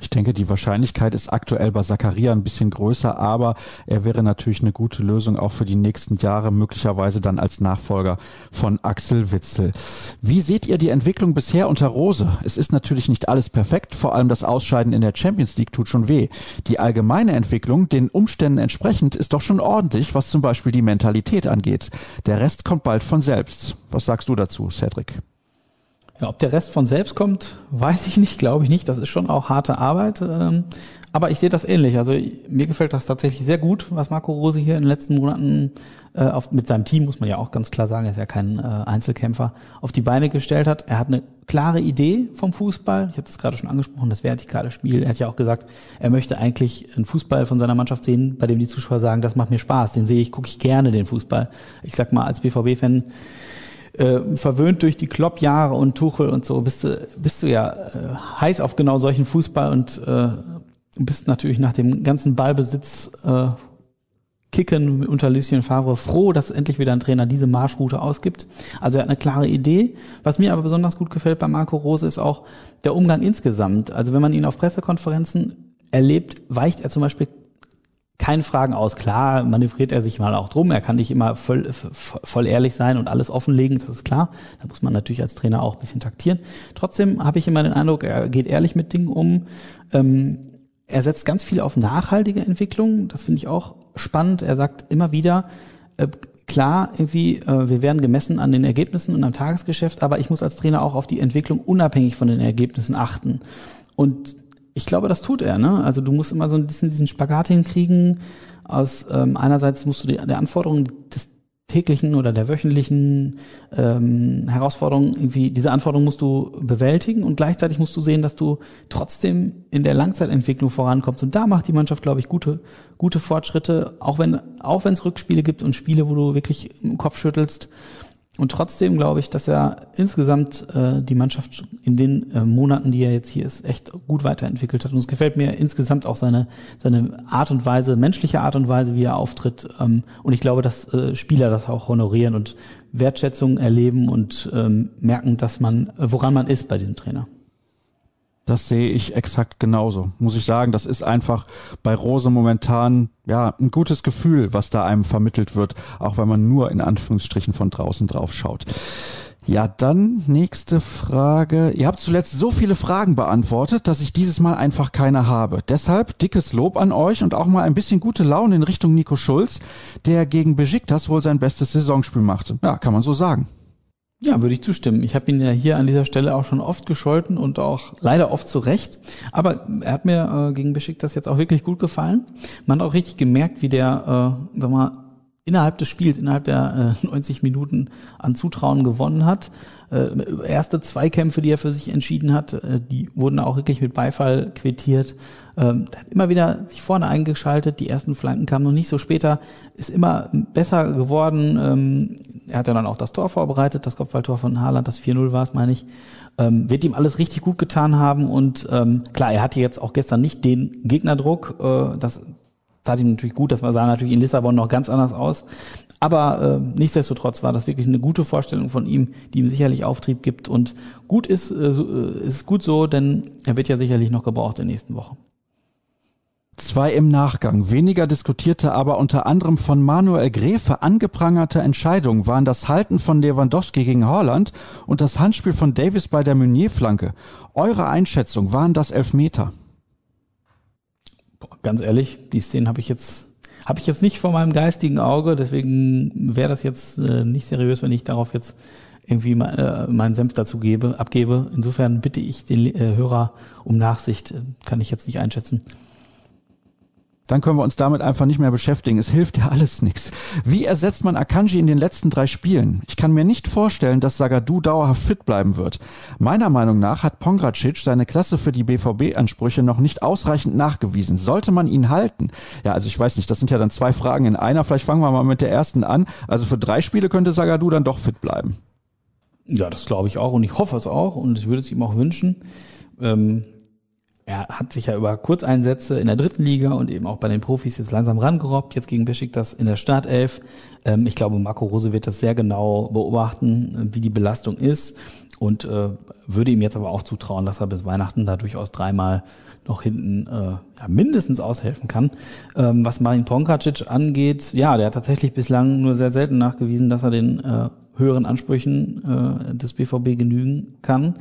Speaker 1: Ich denke, die Wahrscheinlichkeit ist aktuell bei Zakaria ein bisschen größer, aber er wäre natürlich eine gute Lösung auch für die nächsten Jahre, möglicherweise dann als Nachfolger von Axel Witzel. Wie seht ihr die Entwicklung bisher unter Rose? Es ist natürlich nicht alles perfekt, vor allem das Ausscheiden in der Champions League tut schon weh. Die allgemeine Entwicklung, den Umständen entsprechend, ist doch schon ordentlich, was zum Beispiel die Mentalität angeht. Der Rest kommt bald von selbst. Was sagst du dazu, Cedric?
Speaker 2: Ja, ob der Rest von selbst kommt, weiß ich nicht, glaube ich nicht. Das ist schon auch harte Arbeit. Ähm, aber ich sehe das ähnlich. Also mir gefällt das tatsächlich sehr gut, was Marco Rose hier in den letzten Monaten äh, auf, mit seinem Team, muss man ja auch ganz klar sagen, er ist ja kein äh, Einzelkämpfer, auf die Beine gestellt hat. Er hat eine klare Idee vom Fußball. Ich habe das gerade schon angesprochen, das vertikale Spiel. Er hat ja auch gesagt, er möchte eigentlich einen Fußball von seiner Mannschaft sehen, bei dem die Zuschauer sagen, das macht mir Spaß, den sehe ich, gucke ich gerne, den Fußball. Ich sag mal, als BVB-Fan äh, verwöhnt durch die Klopp-Jahre und Tuchel und so, bist du, bist du ja äh, heiß auf genau solchen Fußball und äh, bist natürlich nach dem ganzen Ballbesitz äh, Kicken unter Lucien Favre froh, dass endlich wieder ein Trainer diese Marschroute ausgibt. Also er hat eine klare Idee. Was mir aber besonders gut gefällt bei Marco Rose ist auch der Umgang insgesamt. Also wenn man ihn auf Pressekonferenzen erlebt, weicht er zum Beispiel keine Fragen aus. Klar, manövriert er sich mal auch drum. Er kann nicht immer voll, voll ehrlich sein und alles offenlegen, das ist klar. Da muss man natürlich als Trainer auch ein bisschen taktieren. Trotzdem habe ich immer den Eindruck, er geht ehrlich mit Dingen um. Ähm, er setzt ganz viel auf nachhaltige Entwicklung. Das finde ich auch spannend. Er sagt immer wieder, äh, klar, irgendwie, äh, wir werden gemessen an den Ergebnissen und am Tagesgeschäft, aber ich muss als Trainer auch auf die Entwicklung unabhängig von den Ergebnissen achten. Und ich glaube, das tut er. Ne? Also du musst immer so ein bisschen diesen Spagat hinkriegen. Aus ähm, einerseits musst du die, der Anforderungen des täglichen oder der wöchentlichen ähm, Herausforderungen irgendwie diese Anforderungen musst du bewältigen und gleichzeitig musst du sehen, dass du trotzdem in der Langzeitentwicklung vorankommst. Und da macht die Mannschaft, glaube ich, gute gute Fortschritte, auch wenn auch wenn es Rückspiele gibt und Spiele, wo du wirklich im Kopf schüttelst. Und trotzdem glaube ich, dass er insgesamt äh, die Mannschaft in den äh, Monaten, die er jetzt hier ist, echt gut weiterentwickelt hat. Und es gefällt mir insgesamt auch seine, seine Art und Weise, menschliche Art und Weise, wie er auftritt. Ähm, und ich glaube, dass äh, Spieler das auch honorieren und Wertschätzung erleben und ähm, merken, dass man, woran man ist bei diesem Trainer.
Speaker 1: Das sehe ich exakt genauso. Muss ich sagen, das ist einfach bei Rose momentan ja ein gutes Gefühl, was da einem vermittelt wird, auch wenn man nur in Anführungsstrichen von draußen drauf schaut. Ja, dann nächste Frage. Ihr habt zuletzt so viele Fragen beantwortet, dass ich dieses Mal einfach keine habe. Deshalb dickes Lob an euch und auch mal ein bisschen gute Laune in Richtung Nico Schulz, der gegen Besiktas wohl sein bestes Saisonspiel machte. Ja, kann man so sagen.
Speaker 2: Ja, würde ich zustimmen. Ich habe ihn ja hier an dieser Stelle auch schon oft gescholten und auch leider oft zu Recht. Aber er hat mir äh, gegen Besiktas jetzt auch wirklich gut gefallen. Man hat auch richtig gemerkt, wie der, äh, sag mal, innerhalb des Spiels, innerhalb der äh, 90 Minuten an Zutrauen gewonnen hat. Äh, erste Zweikämpfe, die er für sich entschieden hat, äh, die wurden auch wirklich mit Beifall quittiert. Ähm, hat immer wieder sich vorne eingeschaltet, die ersten Flanken kamen noch nicht so später, ist immer besser geworden. Ähm, er hat ja dann auch das Tor vorbereitet, das Kopfballtor von Haaland, das 4-0 war es, meine ich. Ähm, wird ihm alles richtig gut getan haben und ähm, klar, er hatte jetzt auch gestern nicht den Gegnerdruck, äh, das tat ihm natürlich gut, das sah natürlich in Lissabon noch ganz anders aus. Aber äh, nichtsdestotrotz war das wirklich eine gute Vorstellung von ihm, die ihm sicherlich Auftrieb gibt. Und gut ist, äh, äh, ist gut so, denn er wird ja sicherlich noch gebraucht in den nächsten Wochen.
Speaker 1: Zwei im Nachgang. Weniger diskutierte, aber unter anderem von Manuel Gräfe angeprangerte Entscheidungen waren das Halten von Lewandowski gegen Holland und das Handspiel von Davis bei der Meunier-Flanke. Eure Einschätzung, waren das Elfmeter?
Speaker 2: Ganz ehrlich, die Szenen habe ich jetzt habe ich jetzt nicht vor meinem geistigen Auge, deswegen wäre das jetzt äh, nicht seriös, wenn ich darauf jetzt irgendwie mein, äh, meinen Senf dazu gebe, abgebe. Insofern bitte ich den äh, Hörer um Nachsicht, kann ich jetzt nicht einschätzen
Speaker 1: dann können wir uns damit einfach nicht mehr beschäftigen. Es hilft ja alles nichts. Wie ersetzt man Akanji in den letzten drei Spielen? Ich kann mir nicht vorstellen, dass Sagadu dauerhaft fit bleiben wird. Meiner Meinung nach hat Pongracic seine Klasse für die BVB-Ansprüche noch nicht ausreichend nachgewiesen. Sollte man ihn halten? Ja, also ich weiß nicht, das sind ja dann zwei Fragen in einer. Vielleicht fangen wir mal mit der ersten an. Also für drei Spiele könnte Sagadu dann doch fit bleiben.
Speaker 2: Ja, das glaube ich auch und ich hoffe es auch und ich würde es ihm auch wünschen. Ähm er hat sich ja über Kurzeinsätze in der dritten Liga und eben auch bei den Profis jetzt langsam rangerobbt, jetzt gegen das in der Startelf. Ähm, ich glaube, Marco Rose wird das sehr genau beobachten, wie die Belastung ist und äh, würde ihm jetzt aber auch zutrauen, dass er bis Weihnachten da durchaus dreimal noch hinten äh, ja, mindestens aushelfen kann. Ähm, was Marin Pongracic angeht, ja, der hat tatsächlich bislang nur sehr selten nachgewiesen, dass er den äh, höheren Ansprüchen äh, des BVB genügen kann.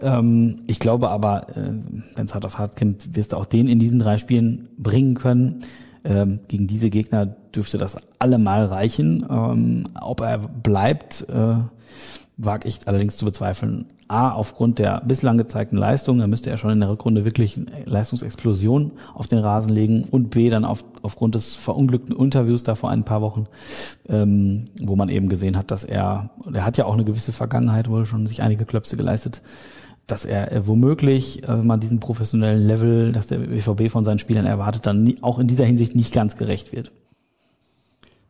Speaker 2: Ähm, ich glaube aber, äh, wenn es hart auf hart kommt, wirst du auch den in diesen drei Spielen bringen können. Ähm, gegen diese Gegner dürfte das allemal reichen. Ähm, ob er bleibt, äh, wage ich allerdings zu bezweifeln. A, aufgrund der bislang gezeigten Leistung, da müsste er schon in der Rückrunde wirklich eine Leistungsexplosion auf den Rasen legen und B, dann auf, aufgrund des verunglückten Interviews da vor ein paar Wochen, ähm, wo man eben gesehen hat, dass er, er hat ja auch eine gewisse Vergangenheit, wohl schon sich einige Klöpse geleistet, dass er womöglich, äh, wenn man diesen professionellen Level, dass der BVB von seinen Spielern erwartet, dann auch in dieser Hinsicht nicht ganz gerecht wird.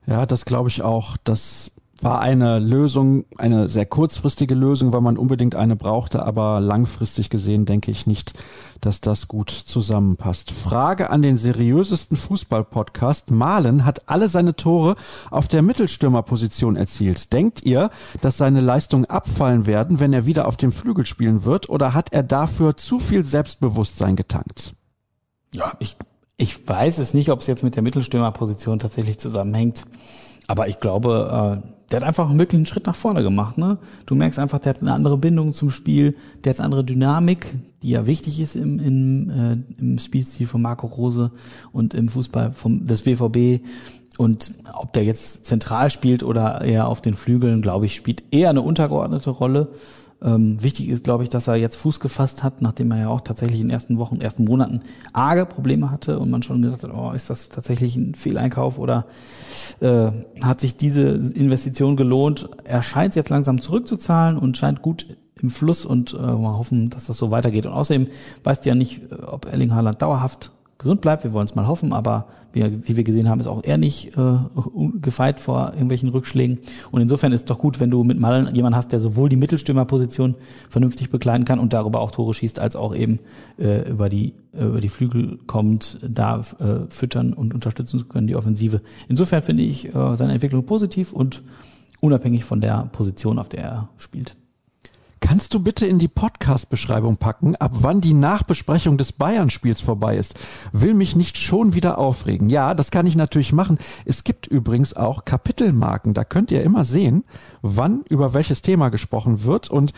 Speaker 1: Ja, das glaube ich auch. dass war eine Lösung, eine sehr kurzfristige Lösung, weil man unbedingt eine brauchte, aber langfristig gesehen denke ich nicht, dass das gut zusammenpasst. Frage an den seriösesten Fußball-Podcast. Malen hat alle seine Tore auf der Mittelstürmerposition erzielt. Denkt ihr, dass seine Leistungen abfallen werden, wenn er wieder auf dem Flügel spielen wird, oder hat er dafür zu viel Selbstbewusstsein getankt?
Speaker 2: Ja, ich, ich weiß es nicht, ob es jetzt mit der Mittelstürmerposition tatsächlich zusammenhängt. Aber ich glaube, äh, der hat einfach wirklich einen Schritt nach vorne gemacht. Ne? Du merkst einfach, der hat eine andere Bindung zum Spiel, der hat eine andere Dynamik, die ja wichtig ist im, im, äh, im Spielstil von Marco Rose und im Fußball vom, des BVB. Und ob der jetzt zentral spielt oder eher auf den Flügeln, glaube ich, spielt eher eine untergeordnete Rolle. Ähm, wichtig ist, glaube ich, dass er jetzt Fuß gefasst hat, nachdem er ja auch tatsächlich in den ersten Wochen, ersten Monaten arge Probleme hatte und man schon gesagt hat, oh, ist das tatsächlich ein Fehleinkauf oder äh, hat sich diese Investition gelohnt? Er scheint jetzt langsam zurückzuzahlen und scheint gut im Fluss und äh, mal hoffen, dass das so weitergeht. Und außerdem weißt du ja nicht, äh, ob Erling Haaland dauerhaft gesund bleibt. Wir wollen es mal hoffen, aber wie, wie wir gesehen haben, ist auch er nicht äh, gefeit vor irgendwelchen Rückschlägen. Und insofern ist es doch gut, wenn du mit Malen jemanden hast, der sowohl die Mittelstürmerposition vernünftig begleiten kann und darüber auch Tore schießt, als auch eben äh, über die äh, über die Flügel kommt, da äh, füttern und unterstützen zu können, die Offensive. Insofern finde ich äh, seine Entwicklung positiv und unabhängig von der Position, auf der er spielt.
Speaker 1: Kannst du bitte in die Podcast-Beschreibung packen, ab wann die Nachbesprechung des Bayern-Spiels vorbei ist? Will mich nicht schon wieder aufregen. Ja, das kann ich natürlich machen. Es gibt übrigens auch Kapitelmarken. Da könnt ihr immer sehen, wann über welches Thema gesprochen wird und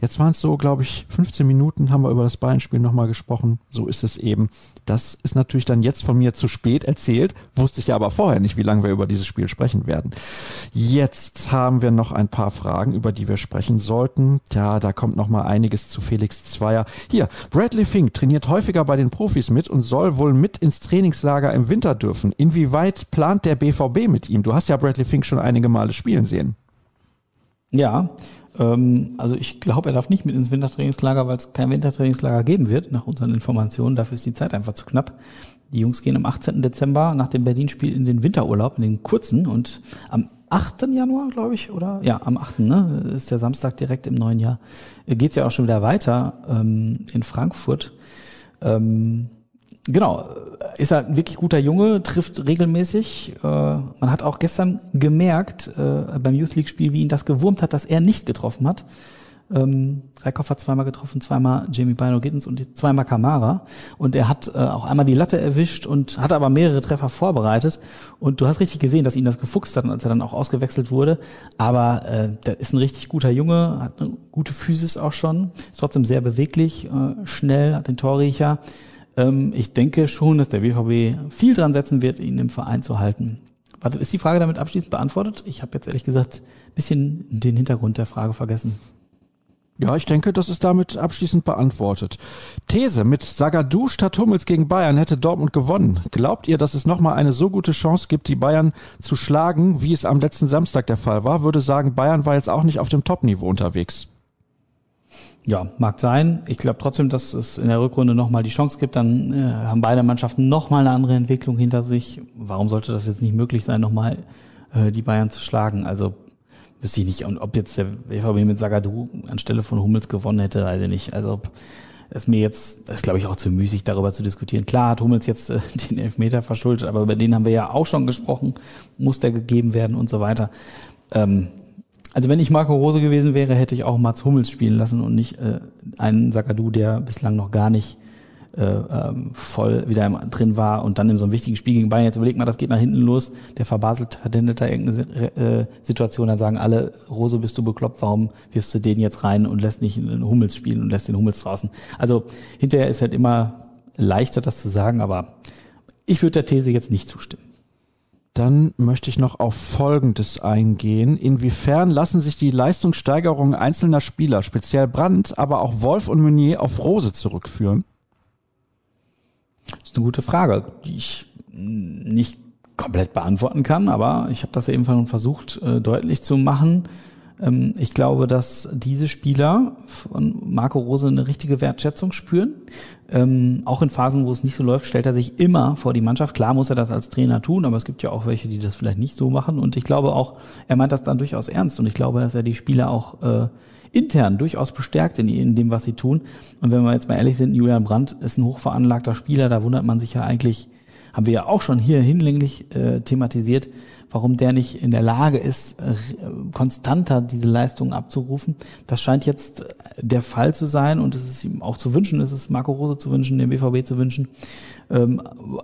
Speaker 1: Jetzt waren es so, glaube ich, 15 Minuten haben wir über das Bayern-Spiel nochmal gesprochen. So ist es eben. Das ist natürlich dann jetzt von mir zu spät erzählt. Wusste ich ja aber vorher nicht, wie lange wir über dieses Spiel sprechen werden. Jetzt haben wir noch ein paar Fragen, über die wir sprechen sollten. Ja, da kommt noch mal einiges zu Felix Zweier. Hier, Bradley Fink trainiert häufiger bei den Profis mit und soll wohl mit ins Trainingslager im Winter dürfen. Inwieweit plant der BVB mit ihm? Du hast ja Bradley Fink schon einige Male spielen sehen.
Speaker 2: Ja, also ich glaube, er darf nicht mit ins Wintertrainingslager, weil es kein Wintertrainingslager geben wird, nach unseren Informationen. Dafür ist die Zeit einfach zu knapp. Die Jungs gehen am 18. Dezember nach dem Berlin-Spiel in den Winterurlaub, in den kurzen und am 8. Januar, glaube ich, oder? Ja, am 8. Ne, ist der Samstag direkt im neuen Jahr. Geht's ja auch schon wieder weiter ähm, in Frankfurt. Ähm, genau, ist er ein wirklich guter Junge, trifft regelmäßig. Äh, man hat auch gestern gemerkt äh, beim Youth League Spiel, wie ihn das gewurmt hat, dass er nicht getroffen hat. Ähm, Reikhoff hat zweimal getroffen, zweimal Jamie Bino Gittens und zweimal Kamara. Und er hat äh, auch einmal die Latte erwischt und hat aber mehrere Treffer vorbereitet. Und du hast richtig gesehen, dass ihn das gefuchst hat, als er dann auch ausgewechselt wurde. Aber äh, der ist ein richtig guter Junge, hat eine gute Physis auch schon, ist trotzdem sehr beweglich, äh, schnell, hat den Torriecher. Ähm, ich denke schon, dass der BVB viel dran setzen wird, ihn im Verein zu halten. Warte, ist die Frage damit abschließend beantwortet? Ich habe jetzt ehrlich gesagt ein bisschen den Hintergrund der Frage vergessen.
Speaker 1: Ja, ich denke, das ist damit abschließend beantwortet. These, mit Sagadou statt Hummels gegen Bayern hätte Dortmund gewonnen. Glaubt ihr, dass es nochmal eine so gute Chance gibt, die Bayern zu schlagen, wie es am letzten Samstag der Fall war? Würde sagen, Bayern war jetzt auch nicht auf dem Top-Niveau unterwegs.
Speaker 2: Ja, mag sein. Ich glaube trotzdem, dass es in der Rückrunde nochmal die Chance gibt. Dann äh, haben beide Mannschaften nochmal eine andere Entwicklung hinter sich. Warum sollte das jetzt nicht möglich sein, nochmal äh, die Bayern zu schlagen? Also wüsste ich nicht, ob jetzt der BVB mit Sagadu anstelle von Hummels gewonnen hätte, weiß ich nicht. Also ist mir jetzt, ist glaube ich auch zu müßig, darüber zu diskutieren. Klar hat Hummels jetzt äh, den Elfmeter verschuldet, aber über den haben wir ja auch schon gesprochen. Muss der gegeben werden und so weiter. Ähm, also wenn ich Marco Rose gewesen wäre, hätte ich auch Mats Hummels spielen lassen und nicht äh, einen Sakadu, der bislang noch gar nicht äh, ähm, voll wieder drin war und dann in so einem wichtigen Spiel gegen Bayern. Jetzt überleg mal, das geht nach hinten los, der verbaselt, verdändelt da irgendeine äh, Situation, dann sagen alle, Rose, bist du bekloppt, warum wirfst du den jetzt rein und lässt nicht einen Hummels spielen und lässt den Hummels draußen. Also hinterher ist halt immer leichter, das zu sagen, aber ich würde der These jetzt nicht zustimmen.
Speaker 1: Dann möchte ich noch auf Folgendes eingehen. Inwiefern lassen sich die Leistungssteigerungen einzelner Spieler, speziell Brandt, aber auch Wolf und Meunier auf Rose zurückführen?
Speaker 2: Das ist eine gute Frage, die ich nicht komplett beantworten kann, aber ich habe das eben versucht äh, deutlich zu machen. Ähm, ich glaube, dass diese Spieler von Marco Rose eine richtige Wertschätzung spüren. Ähm, auch in Phasen, wo es nicht so läuft, stellt er sich immer vor die Mannschaft. Klar muss er das als Trainer tun, aber es gibt ja auch welche, die das vielleicht nicht so machen. Und ich glaube auch, er meint das dann durchaus ernst. Und ich glaube, dass er die Spieler auch äh, intern durchaus bestärkt in, in dem, was sie tun. Und wenn wir jetzt mal ehrlich sind, Julian Brandt ist ein hochveranlagter Spieler. Da wundert man sich ja eigentlich, haben wir ja auch schon hier hinlänglich äh, thematisiert, warum der nicht in der Lage ist, äh, konstanter diese Leistungen abzurufen. Das scheint jetzt äh, der Fall zu sein und es ist ihm auch zu wünschen, es ist Marco Rose zu wünschen, dem BVB zu wünschen. Ähm,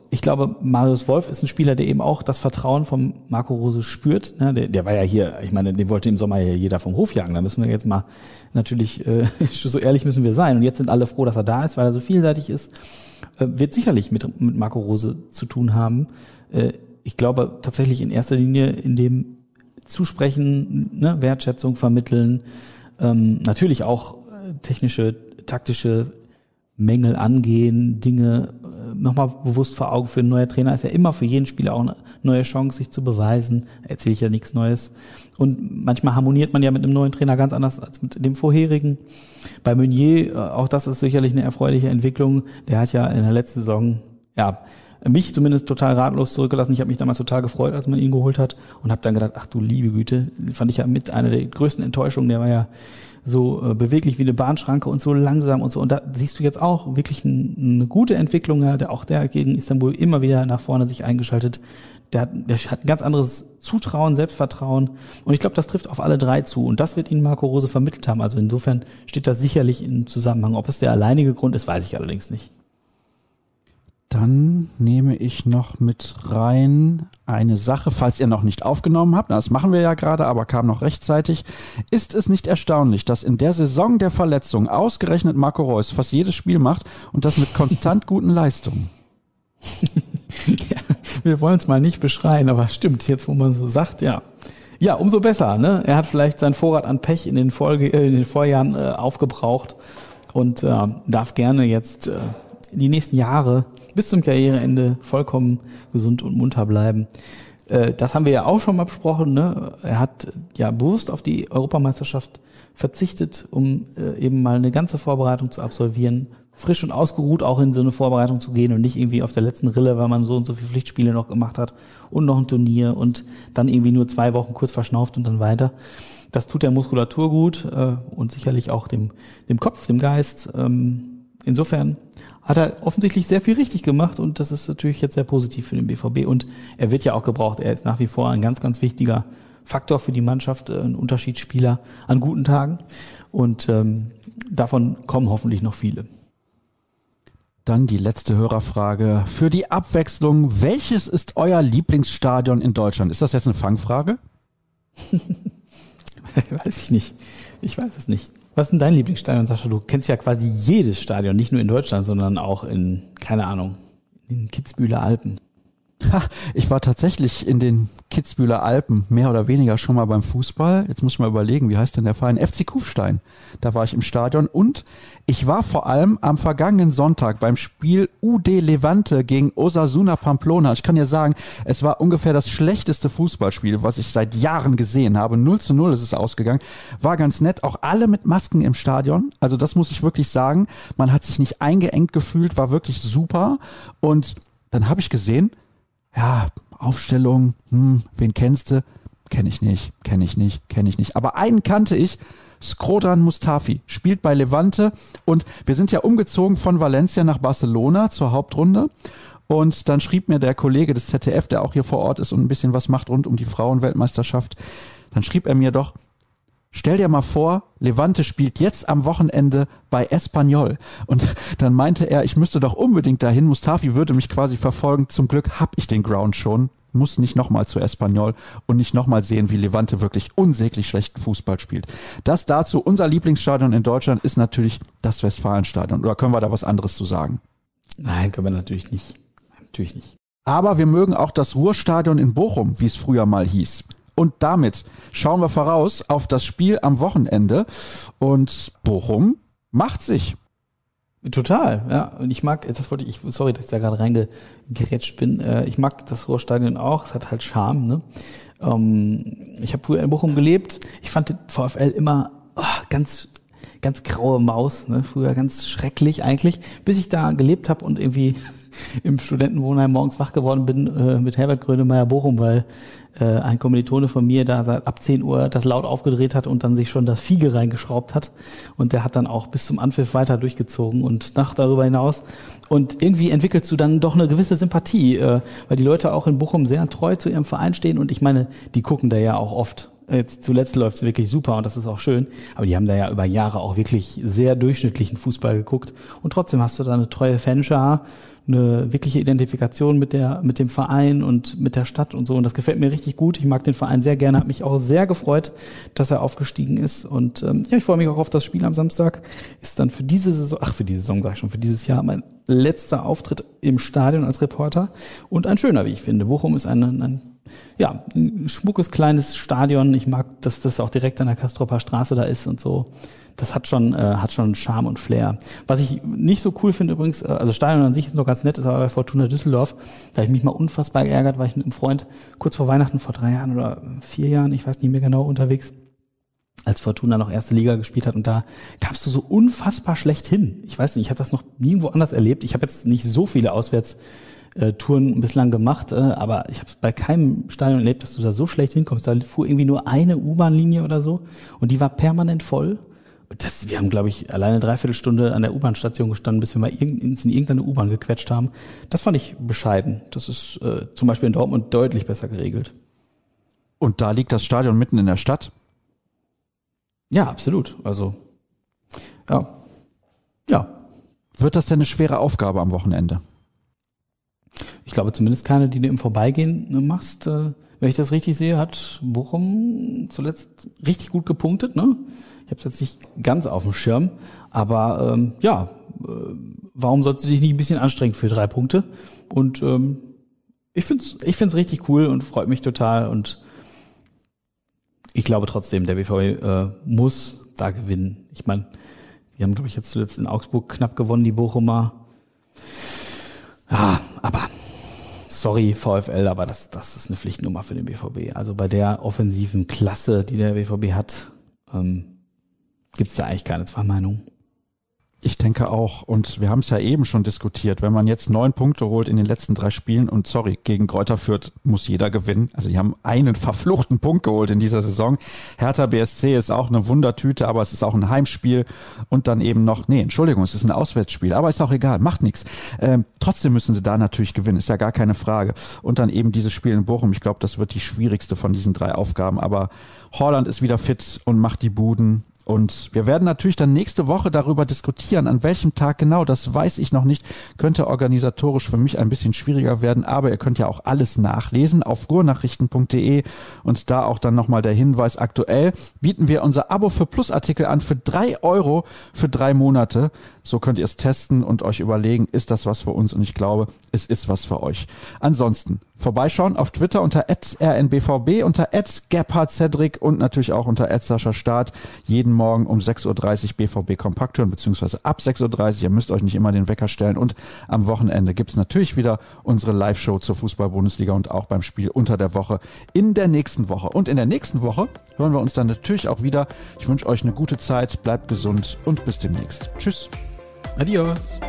Speaker 2: ich glaube, Marius Wolf ist ein Spieler, der eben auch das Vertrauen von Marco Rose spürt. Der, der war ja hier, ich meine, den wollte im Sommer hier jeder vom Hof jagen. Da müssen wir jetzt mal natürlich, äh, so ehrlich müssen wir sein. Und jetzt sind alle froh, dass er da ist, weil er so vielseitig ist. Wird sicherlich mit, mit Marco Rose zu tun haben. Ich glaube tatsächlich in erster Linie in dem Zusprechen, ne, Wertschätzung vermitteln, ähm, natürlich auch äh, technische, taktische Mängel angehen, Dinge äh, nochmal bewusst vor Augen führen. Neuer Trainer ist ja immer für jeden Spieler auch eine neue Chance, sich zu beweisen. Erzähle ich ja nichts Neues. Und manchmal harmoniert man ja mit einem neuen Trainer ganz anders als mit dem vorherigen. Bei Meunier, äh, auch das ist sicherlich eine erfreuliche Entwicklung. Der hat ja in der letzten Saison, ja, mich zumindest total ratlos zurückgelassen. Ich habe mich damals total gefreut, als man ihn geholt hat und habe dann gedacht, ach du liebe Güte, fand ich ja mit einer der größten Enttäuschungen. Der war ja so äh, beweglich wie eine Bahnschranke und so langsam und so. Und da siehst du jetzt auch wirklich ein, eine gute Entwicklung. Ja, der, auch der gegen Istanbul immer wieder nach vorne sich eingeschaltet. Der hat, der hat ein ganz anderes Zutrauen, Selbstvertrauen. Und ich glaube, das trifft auf alle drei zu. Und das wird Ihnen Marco Rose vermittelt haben. Also insofern steht das sicherlich in Zusammenhang. Ob es der alleinige Grund ist, weiß ich allerdings nicht.
Speaker 1: Dann nehme ich noch mit rein eine Sache, falls ihr noch nicht aufgenommen habt, das machen wir ja gerade, aber kam noch rechtzeitig. Ist es nicht erstaunlich, dass in der Saison der Verletzung ausgerechnet Marco Reus fast jedes Spiel macht und das mit konstant guten Leistungen?
Speaker 2: ja, wir wollen es mal nicht beschreien, aber stimmt, jetzt wo man so sagt, ja. Ja, umso besser. Ne? Er hat vielleicht seinen Vorrat an Pech in den, Folge, äh, in den Vorjahren äh, aufgebraucht und äh, darf gerne jetzt äh, die nächsten Jahre bis zum Karriereende vollkommen gesund und munter bleiben. Äh, das haben wir ja auch schon mal besprochen. Ne? Er hat ja bewusst auf die Europameisterschaft verzichtet, um äh, eben mal eine ganze Vorbereitung zu absolvieren, frisch und ausgeruht auch in so eine Vorbereitung zu gehen und nicht irgendwie auf der letzten Rille, weil man so und so viele Pflichtspiele noch gemacht hat und noch ein Turnier und dann irgendwie nur zwei Wochen kurz verschnauft und dann weiter. Das tut der Muskulatur gut äh, und sicherlich auch dem, dem Kopf, dem Geist. Ähm, insofern hat er offensichtlich sehr viel richtig gemacht und das ist natürlich jetzt sehr positiv für den BVB und er wird ja auch gebraucht. Er ist nach wie vor ein ganz, ganz wichtiger Faktor für die Mannschaft, äh, ein Unterschiedsspieler an guten Tagen und ähm, davon kommen hoffentlich noch viele.
Speaker 1: Dann die letzte Hörerfrage. Für die Abwechslung, welches ist euer Lieblingsstadion in Deutschland? Ist das jetzt eine Fangfrage?
Speaker 2: weiß ich nicht. Ich weiß es nicht. Was ist denn dein Lieblingsstadion, Sascha? Du kennst ja quasi jedes Stadion, nicht nur in Deutschland, sondern auch in, keine Ahnung, in Kitzbühler Alpen.
Speaker 1: Ha, ich war tatsächlich in den Kitzbühler Alpen mehr oder weniger schon mal beim Fußball. Jetzt muss ich mal überlegen, wie heißt denn der Verein? FC Kufstein. Da war ich im Stadion und ich war vor allem am vergangenen Sonntag beim Spiel UD Levante gegen Osasuna Pamplona. Ich kann dir sagen, es war ungefähr das schlechteste Fußballspiel, was ich seit Jahren gesehen habe. 0 zu 0 ist es ausgegangen. War ganz nett. Auch alle mit Masken im Stadion. Also das muss ich wirklich sagen. Man hat sich nicht eingeengt gefühlt, war wirklich super. Und dann habe ich gesehen, ja, Aufstellung, hm, wen kennst du? Kenn ich nicht, kenn ich nicht, kenn ich nicht. Aber einen kannte ich, Skrodran Mustafi, spielt bei Levante und wir sind ja umgezogen von Valencia nach Barcelona zur Hauptrunde. Und dann schrieb mir der Kollege des ZDF, der auch hier vor Ort ist und ein bisschen was macht rund um die Frauenweltmeisterschaft, dann schrieb er mir doch, Stell dir mal vor, Levante spielt jetzt am Wochenende bei Espanyol. Und dann meinte er, ich müsste doch unbedingt dahin. Mustafi würde mich quasi verfolgen. Zum Glück hab ich den Ground schon. Muss nicht nochmal zu Espanyol und nicht nochmal sehen, wie Levante wirklich unsäglich schlechten Fußball spielt. Das dazu. Unser Lieblingsstadion in Deutschland ist natürlich das Westfalenstadion. Oder können wir da was anderes zu sagen?
Speaker 2: Nein, können wir natürlich nicht. Natürlich nicht.
Speaker 1: Aber wir mögen auch das Ruhrstadion in Bochum, wie es früher mal hieß. Und damit schauen wir voraus auf das Spiel am Wochenende. Und Bochum macht sich.
Speaker 2: Total, ja. Und ich mag, das wollte ich, sorry, dass ich da gerade reingerätscht bin. Äh, ich mag das Ruhrstadion auch. Es hat halt Charme. Ne? Ähm, ich habe früher in Bochum gelebt. Ich fand den VfL immer oh, ganz ganz graue Maus, ne? früher ganz schrecklich eigentlich, bis ich da gelebt habe und irgendwie im Studentenwohnheim morgens wach geworden bin äh, mit Herbert Grönemeyer Bochum, weil äh, ein Kommilitone von mir da ab 10 Uhr das laut aufgedreht hat und dann sich schon das Fiege reingeschraubt hat. Und der hat dann auch bis zum Anpfiff weiter durchgezogen und nach darüber hinaus. Und irgendwie entwickelst du dann doch eine gewisse Sympathie, äh, weil die Leute auch in Bochum sehr treu zu ihrem Verein stehen und ich meine, die gucken da ja auch oft Jetzt zuletzt läuft es wirklich super und das ist auch schön. Aber die haben da ja über Jahre auch wirklich sehr durchschnittlichen Fußball geguckt. Und trotzdem hast du da eine treue Fanschar eine wirkliche Identifikation mit der, mit dem Verein und mit der Stadt und so. Und das gefällt mir richtig gut. Ich mag den Verein sehr gerne, habe mich auch sehr gefreut, dass er aufgestiegen ist. Und ähm, ja, ich freue mich auch auf das Spiel am Samstag. Ist dann für diese Saison, ach für diese Saison sage ich schon, für dieses Jahr mein letzter Auftritt im Stadion als Reporter und ein schöner, wie ich finde. Bochum ist ein, ein ja, ein schmuckes kleines Stadion. Ich mag, dass das auch direkt an der Kastropper Straße da ist und so das hat schon, äh, hat schon Charme und Flair. Was ich nicht so cool finde übrigens, äh, also Stadion an sich ist noch ganz nett, ist aber bei Fortuna Düsseldorf, da habe ich mich mal unfassbar geärgert, weil ich mit einem Freund kurz vor Weihnachten vor drei Jahren oder vier Jahren, ich weiß nicht mehr genau, unterwegs, als Fortuna noch erste Liga gespielt hat und da kamst du so unfassbar schlecht hin. Ich weiß nicht, ich habe das noch nirgendwo anders erlebt. Ich habe jetzt nicht so viele Auswärts äh, Touren bislang gemacht, äh, aber ich habe bei keinem Stadion erlebt, dass du da so schlecht hinkommst. Da fuhr irgendwie nur eine U-Bahn-Linie oder so und die war permanent voll das, wir haben, glaube ich, alleine dreiviertel Stunde an der U-Bahn-Station gestanden, bis wir mal in irgendeine U-Bahn gequetscht haben. Das fand ich bescheiden. Das ist äh, zum Beispiel in Dortmund deutlich besser geregelt.
Speaker 1: Und da liegt das Stadion mitten in der Stadt?
Speaker 2: Ja, absolut. Also, ja. Ja.
Speaker 1: Wird das denn eine schwere Aufgabe am Wochenende?
Speaker 2: Ich glaube zumindest keine, die du im Vorbeigehen ne, machst. Äh, wenn ich das richtig sehe, hat Bochum zuletzt richtig gut gepunktet. Ne? Ich habe es jetzt nicht ganz auf dem Schirm, aber ähm, ja, äh, warum sollst du dich nicht ein bisschen anstrengen für drei Punkte? Und ähm, ich finde es ich find's richtig cool und freut mich total und ich glaube trotzdem, der BVB äh, muss da gewinnen. Ich meine, die haben, glaube ich, jetzt zuletzt in Augsburg knapp gewonnen, die Bochumer. Ja, aber sorry, VfL, aber das, das ist eine Pflichtnummer für den BVB. Also bei der offensiven Klasse, die der BVB hat, ähm, gibt es da eigentlich keine zwei Meinungen.
Speaker 1: Ich denke auch. Und wir haben es ja eben schon diskutiert. Wenn man jetzt neun Punkte holt in den letzten drei Spielen und sorry, gegen Kräuter Fürth muss jeder gewinnen. Also die haben einen verfluchten Punkt geholt in dieser Saison. Hertha BSC ist auch eine Wundertüte, aber es ist auch ein Heimspiel und dann eben noch, nee, Entschuldigung, es ist ein Auswärtsspiel, aber ist auch egal, macht nichts. Ähm, trotzdem müssen sie da natürlich gewinnen, ist ja gar keine Frage. Und dann eben dieses Spiel in Bochum. Ich glaube, das wird die schwierigste von diesen drei Aufgaben. Aber Holland ist wieder fit und macht die Buden. Und wir werden natürlich dann nächste Woche darüber diskutieren, an welchem Tag genau, das weiß ich noch nicht, könnte organisatorisch für mich ein bisschen schwieriger werden, aber ihr könnt ja auch alles nachlesen auf ruhrnachrichten.de und da auch dann nochmal der Hinweis, aktuell bieten wir unser Abo für Plusartikel an für drei Euro für drei Monate. So könnt ihr es testen und euch überlegen, ist das was für uns? Und ich glaube, es ist was für euch. Ansonsten vorbeischauen auf Twitter unter rnbvb, unter Cedric und natürlich auch unter Start. Jeden Morgen um 6.30 Uhr BVB Kompakt hören, beziehungsweise ab 6.30 Uhr. Ihr müsst euch nicht immer den Wecker stellen. Und am Wochenende gibt's natürlich wieder unsere Live-Show zur Fußball-Bundesliga und auch beim Spiel unter der Woche in der nächsten Woche. Und in der nächsten Woche hören wir uns dann natürlich auch wieder. Ich wünsche euch eine gute Zeit, bleibt gesund und bis demnächst. Tschüss.
Speaker 2: Adios.